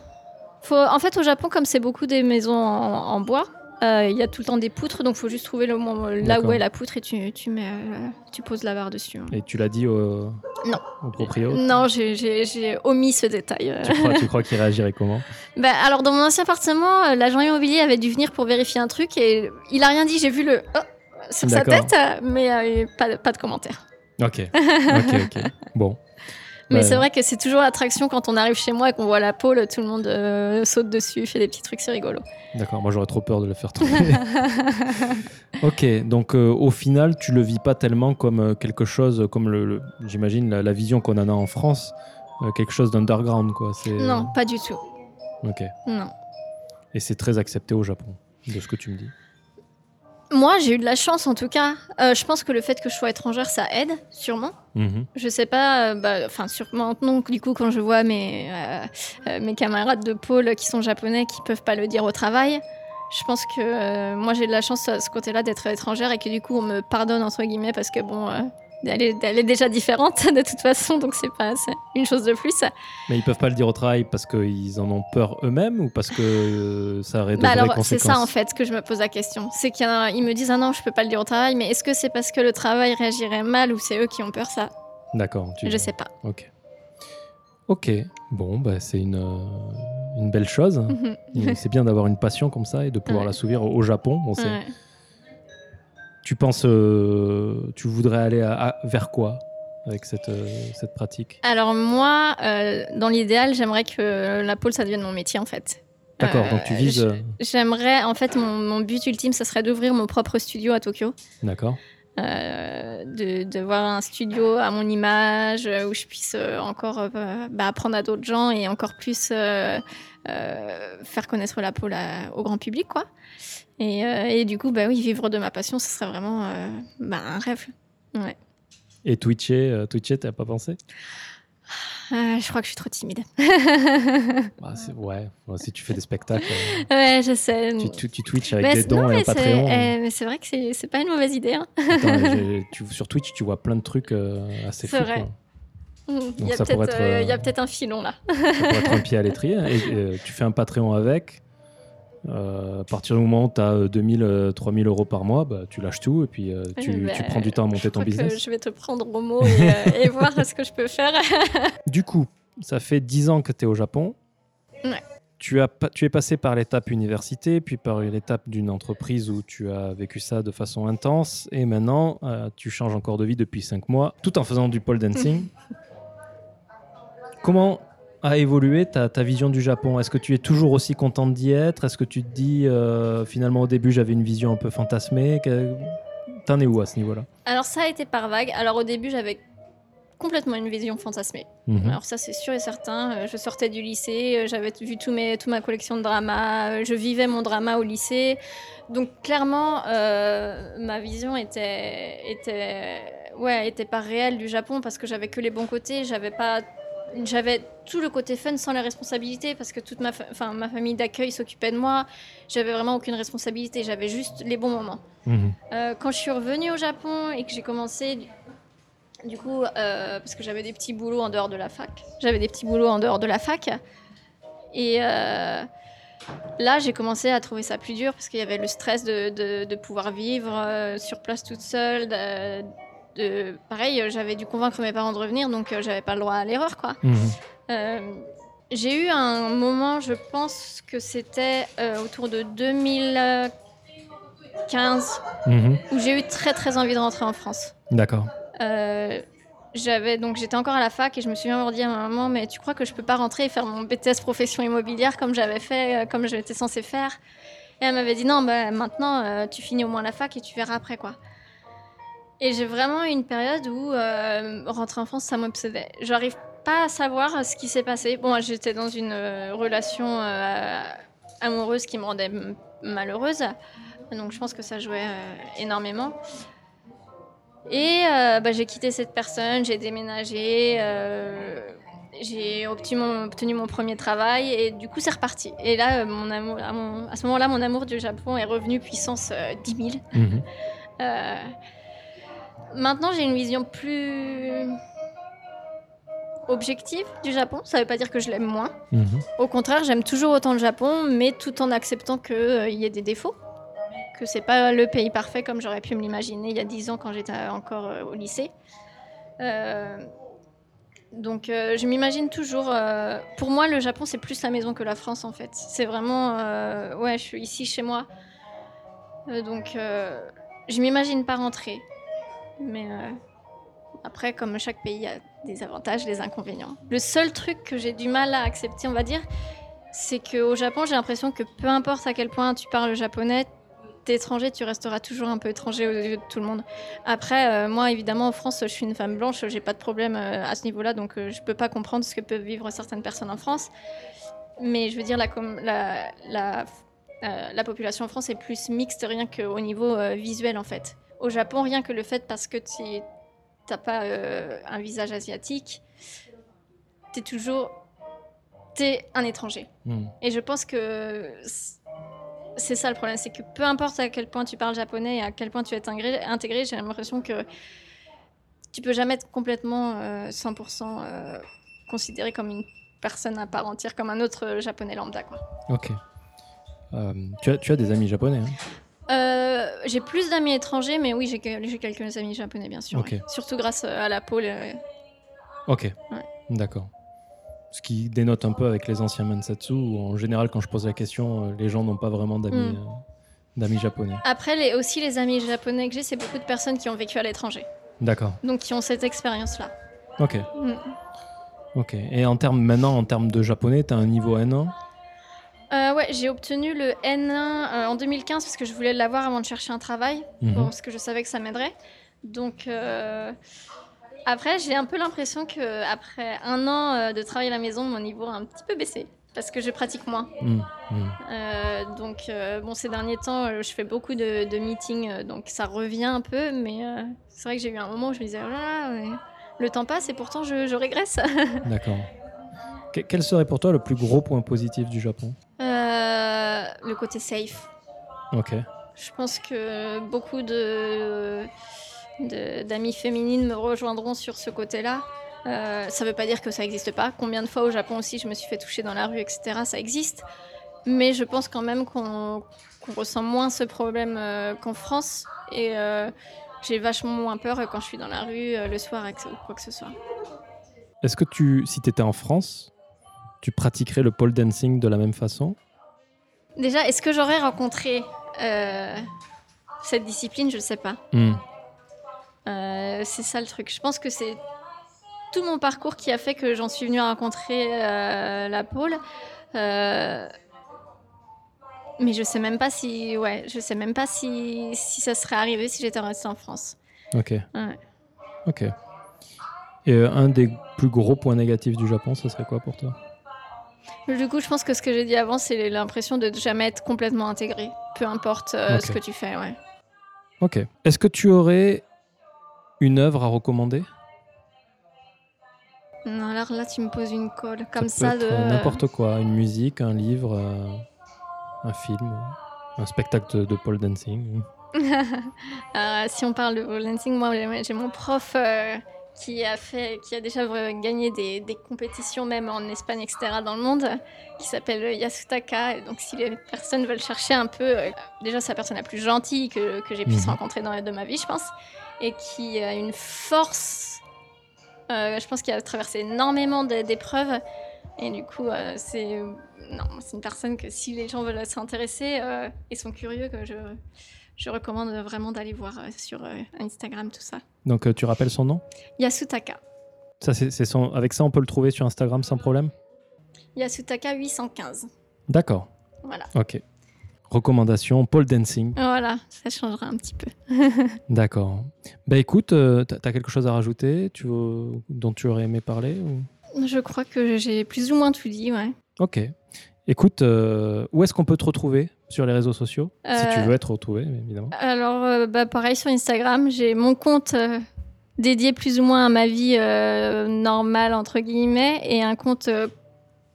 Faut, en fait, au Japon, comme c'est beaucoup des maisons en, en bois, euh, il y a tout le temps des poutres, donc faut juste trouver le moment là où est la poutre et tu, tu, mets, euh, tu poses la barre dessus. hein. Et tu l'as dit au, Non. au proprio Non, j'ai- omis ce détail. euh. Tu crois, tu crois qu'il réagirait comment Bah, alors, dans mon ancien appartement, euh, l'agent immobilier avait dû venir pour vérifier un truc et il a rien dit. J'ai vu le oh sur sa tête, euh, mais euh, pas, pas de commentaire. Ok, ok, ok. Bon. Mais c'est vrai que c'est toujours l'attraction quand on arrive chez moi et qu'on voit la pôle, tout le monde euh, saute dessus, fait des petits trucs, c'est rigolo. D'accord, moi j'aurais trop peur de le faire tomber. ok, donc euh, au final, tu le vis pas tellement comme euh, quelque chose, comme le, le- j'imagine la, la vision qu'on en a en France, euh, quelque chose d'underground quoi. Non, pas du tout. Ok. Non. Et c'est très accepté au Japon, de ce que tu me dis. Moi, j'ai eu de la chance en tout cas. Euh, je pense que le fait que je sois étrangère, ça aide, sûrement. Mhm. Je sais pas, euh, bah, enfin sûrement non. Du coup, quand je vois mes euh, mes camarades de pôle qui sont japonais, qui peuvent pas le dire au travail, je pense que euh, moi j'ai de la chance à ce côté-là d'être étrangère et que du coup on me pardonne entre guillemets parce que bon, elle, est, elle est déjà différente de toute façon, donc c'est pas une chose de plus. Mais ils peuvent pas le dire au travail parce qu'ils en ont peur eux-mêmes ou parce que euh, ça aurait de Bah alors c'est ça en fait que je me pose la question. C'est qu'ils me disent ah non je peux pas le dire au travail, mais est-ce que c'est parce que le travail réagirait mal ou c'est eux qui ont peur ça? D'accord. Je sais pas. Ok. Ok. Bon, bah, c'est une, euh, une belle chose. Mhm. C'est bien d'avoir une passion comme ça et de pouvoir Ouais. l'assouvir au Japon. Bon, Ouais. Tu penses, euh, tu voudrais aller à- à- vers quoi avec cette, euh, cette pratique? Alors moi, euh, dans l'idéal, j'aimerais que la pole, ça devienne mon métier en fait. D'accord, donc tu vises. J'aimerais, en fait, mon, mon but ultime, ça serait d'ouvrir mon propre studio à Tokyo. D'accord. De, de voir un studio à mon image, où je puisse encore bah, apprendre à d'autres gens et encore plus faire connaître la pole à- au grand public, quoi. Et, euh, et du coup, bah oui, vivre de ma passion, ce serait vraiment euh, bah, un rêve. Ouais. Et Twitcher, euh, Twitcher, t'as pas pensé? Euh, je crois que je suis trop timide. Bah, c'est- ouais, ouais, si tu fais des spectacles, euh, ouais, je sais. tu, tu, tu Twitch avec Mais des c'est- dons non, et un c'est Patreon. eh, mais c'est vrai que c'est c'est pas une mauvaise idée. hein. Attends, tu- sur Twitch, tu vois plein de trucs euh, assez C'est fous. vrai. quoi. Il y a peut-être euh, il y a euh, peut-être un filon là. Ça pourrait être un pied à l'étrier. Et, euh, tu fais un Patreon avec. Euh, à partir du moment où tu as 2000, euh, 3000 euros par mois, bah, tu lâches tout et puis euh, tu, bah, prends du temps à Je monter ton crois que business. je vais te prendre au mot et, euh, et voir ce que je peux faire. Du coup, ça fait 10 ans que tu es au Japon. Ouais. Tu, as, tu es passé par l'étape université, puis par l'étape d'une entreprise où tu as vécu ça de façon intense, et maintenant tu changes encore de vie depuis 5 mois, tout en faisant du pole dancing. Comment a évolué ta, ta vision du Japon Est-ce que tu es toujours aussi contente d'y être? Est-ce que tu te dis, euh, finalement au début j'avais une vision un peu fantasmée? T'en es où à ce niveau-là? Alors ça a été par vague. Alors au début, j'avais complètement une vision fantasmée. Mhm. Alors ça, c'est sûr et certain. Euh, Je sortais du lycée, euh, j'avais vu tout mes, toute ma collection de dramas, je vivais mon drama au lycée. Donc clairement, euh, ma vision était, était, ouais, était pas réelle du Japon parce que j'avais que les bons côtés. J'avais pas, j'avais tout le côté fun sans les responsabilités parce que toute ma, fa- enfin, ma famille d'accueil s'occupait de moi. J'avais vraiment aucune responsabilité. J'avais juste les bons moments. Mhm. Euh, quand je suis revenue au Japon et que j'ai commencé, du- coup, euh, parce que j'avais des petits boulots en dehors de la fac, j'avais des petits boulots en dehors de la fac, et euh, là j'ai commencé à trouver ça plus dur parce qu'il y avait le stress de, de- de pouvoir vivre sur place toute seule. De, de- pareil, euh, j'avais dû convaincre mes parents de revenir, donc euh, j'avais pas le droit à l'erreur, quoi. Mhm. Euh, j'ai eu un moment, je pense que c'était autour de 2015, Mhm. où j'ai eu très très envie de rentrer en France. D'accord. Euh, j'avais donc j'étais encore à la fac et je me souviens avoir dit à ma maman mais tu crois que je peux pas rentrer et faire mon BTS profession immobilière comme j'avais fait euh, comme j'étais censée faire? Et elle m'avait dit non bah maintenant euh, tu finis au moins la fac et tu verras après quoi et j'ai vraiment eu une période où euh, rentrer en France ça m'obsédait j'arrive pas à savoir ce qui s'est passé bon j'étais dans une euh, relation euh, amoureuse qui me rendait malheureuse donc je pense que ça jouait euh, énormément et euh, bah, j'ai quitté cette personne, j'ai déménagé, euh, j'ai obtenu mon, obtenu mon premier travail et du coup c'est reparti. Et là, euh, mon amour, à, mon- à ce moment-là, mon amour du Japon est revenu puissance euh, 10 000. Mhm. Euh, maintenant, j'ai une vision plus objective du Japon. Ça ne veut pas dire que je l'aime moins. Mhm. Au contraire, j'aime toujours autant le Japon, mais tout en acceptant qu'il y ait des défauts. Que c'est pas le pays parfait comme j'aurais pu me l'imaginer il y a 10 ans quand j'étais encore euh, au lycée. Euh, donc euh, je m'imagine toujours. euh, pour moi, le Japon, c'est plus la maison que la France en fait. C'est vraiment. euh, ouais, je suis ici chez moi. Euh, donc euh, je m'imagine pas rentrer. Mais euh, après, comme chaque pays a des avantages, des inconvénients. Le seul truc que j'ai du mal à accepter, on va dire, c'est qu'au Japon, j'ai l'impression que peu importe à quel point tu parles japonais, t'es étranger, tu resteras toujours un peu étranger aux yeux de tout le monde. Après, euh, moi, évidemment, en France, je suis une femme blanche, j'ai pas de problème euh, à ce niveau-là, donc euh, je peux pas comprendre ce que peuvent vivre certaines personnes en France. Mais je veux dire, la, population en France est plus mixte rien qu'au niveau visuel, en fait. Au Japon, rien que le fait parce que tu t'as pas euh, un visage asiatique, t'es toujours... T'es un étranger. Mhm. Et je pense que c'est ça le problème, c'est que peu importe à quel point tu parles japonais et à quel point tu es intégré, intégré j'ai l'impression que tu peux jamais être complètement euh, 100% euh, considéré comme une personne à part entière, comme un autre euh, japonais lambda. Quoi. Ok. Euh, tu, as, tu as des amis japonais hein? Euh, j'ai plus d'amis étrangers, mais oui, j'ai que- j'ai quelques amis japonais, bien sûr. Ouais. Surtout grâce euh, à la pôle. euh, Ok. Ouais. D'accord. Ce qui dénote un peu avec les anciens Mansatsu, où en général, quand je pose la question, les gens n'ont pas vraiment d'amis Mm. euh, d'amis japonais. Après, les, aussi, les amis japonais que j'ai, c'est beaucoup de personnes qui ont vécu à l'étranger. D'accord. Donc, qui ont cette expérience-là. Ok. Mm. Ok. Et en termes maintenant, en termes de japonais, tu as un niveau N1 Euh, ouais, j'ai obtenu le N1 euh, en 2015 parce que je voulais l'avoir avant de chercher un travail, Mhm. bon, parce que je savais que ça m'aiderait. Donc euh, après, j'ai un peu l'impression que après un an de travail à la maison, mon niveau a un petit peu baissé. parce que je pratique moins. Hmm. Euh, donc, bon, ces derniers temps, je fais beaucoup de, de meetings, donc ça revient un peu, mais c'est vrai que j'ai eu un moment où je me disais, oh là là, ouais, le temps passe et pourtant je, je régresse. D'accord. Que- Quel serait pour toi le plus gros point positif du Japon? Le côté safe. Ok. Je pense que beaucoup de d'amies féminines me rejoindront sur ce côté-là. Euh, ça ne veut pas dire que ça n'existe pas. Combien de fois au Japon aussi je me suis fait toucher dans la rue, etc. Ça existe. Mais je pense quand même qu'on ressent moins ce problème euh, qu'en France. Et euh, j'ai vachement moins peur quand je suis dans la rue le soir ou quoi que ce soit. Est-ce que tu, si tu étais en France, tu pratiquerais le pole dancing de la même façon? Déjà, est-ce que j'aurais rencontré euh, cette discipline? Je ne sais pas. Hmm. Euh, c'est ça le truc. Je pense que c'est tout mon parcours qui a fait que j'en suis venue à rencontrer euh, la pôle. Mais je sais même pas si, ouais, je sais même pas si, si ça serait arrivé si j'étais restée en France. Ok. Ouais. Ok. Et un des plus gros points négatifs du Japon, ce serait quoi pour toi? Du coup, je pense que ce que j'ai dit avant, c'est l'impression de jamais être complètement intégré, peu importe euh, ce que tu fais. Ouais. Ok. Est-ce que tu aurais une œuvre à recommander? Non, alors là, tu me poses une colle comme ça. ça, de N'importe quoi. Une musique, un livre, euh, un film, un spectacle de, de pole dancing. Euh, si on parle de pole dancing, moi j'ai j'ai mon prof euh, qui a fait, qui a déjà euh, gagné des, des compétitions même en Espagne, etc. dans le monde, qui s'appelle Yasutaka. Et donc si les personnes veulent chercher un peu, euh, déjà c'est la personne la plus gentille que, que j'ai puisse Mhm. rencontrer dans de ma vie, je pense, et qui a une force. euh, je pense qu'il a traversé énormément d'épreuves. Et du coup, euh, c'est non, c'est une personne que si les gens veulent s'intéresser euh, et sont curieux, que je, je recommande vraiment d'aller voir euh, sur euh, Instagram tout ça. Donc, euh, tu rappelles son nom? Yasutaka. ça, c'est, c'est son... Avec ça, on peut le trouver sur Instagram sans problème? Yasutaka 815. D'accord. Voilà. Ok. Recommandation, pole dancing. Voilà, ça changera un petit peu. D'accord. Bah écoute, euh, t'as t'as quelque chose à rajouter? Tu veux- dont tu aurais aimé parler ou... Je crois que j'ai plus ou moins tout dit, ouais. Ok. Écoute, euh, où est-ce qu'on peut te retrouver? Sur les réseaux sociaux Si tu Euh, veux être retrouvé, évidemment. Alors, euh, bah, pareil sur Instagram, j'ai mon compte euh, dédié plus ou moins à ma vie euh, normale, entre guillemets, et un compte euh,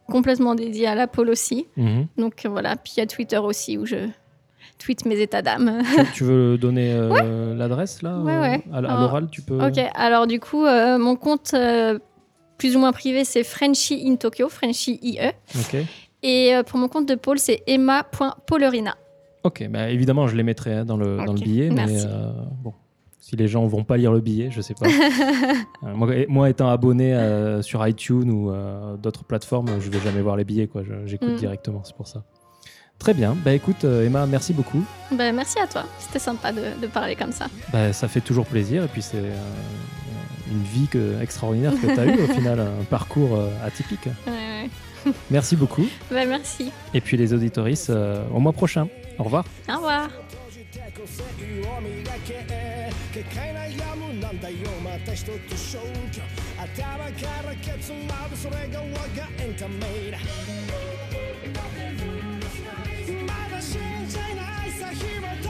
complètement dédié à la pole aussi. Mhm. Donc euh, voilà, puis il y a Twitter aussi où je tweete mes états d'âme. tu, tu veux donner euh, l'adresse là Ouais, euh, ouais. À, l'oral, tu peux? Ok, alors du coup, euh, mon compte euh, plus ou moins privé, c'est Frenchy in Tokyo, Frenchy IE. Ok. Et euh, pour mon compte de pôle, c'est emma.paulerina. Ok, bah, évidemment, je les mettrai hein, dans, le, dans le billet, mais merci. euh, bon, si les gens vont pas lire le billet, je sais pas. Euh, moi, moi, étant abonné euh, sur iTunes ou euh, d'autres plateformes, je vais jamais voir les billets, quoi. Je- J'écoute Mm. directement, c'est pour ça. Très bien. Bah écoute, Emma, merci beaucoup. Ben, merci à toi, c'était sympa de, de parler comme ça. Bah, ça fait toujours plaisir et puis c'est euh, une vie que- extraordinaire que tu as eue au final, un parcours euh, atypique. Ouais, ouais. Merci beaucoup. Ben, merci. Et puis les auditorices, euh, au mois prochain. Au revoir. Au revoir. 個性を磨け軽快なやむなんだよまた一つ消去頭からケツまでそれが我がエンタメまだ信じないさ紐解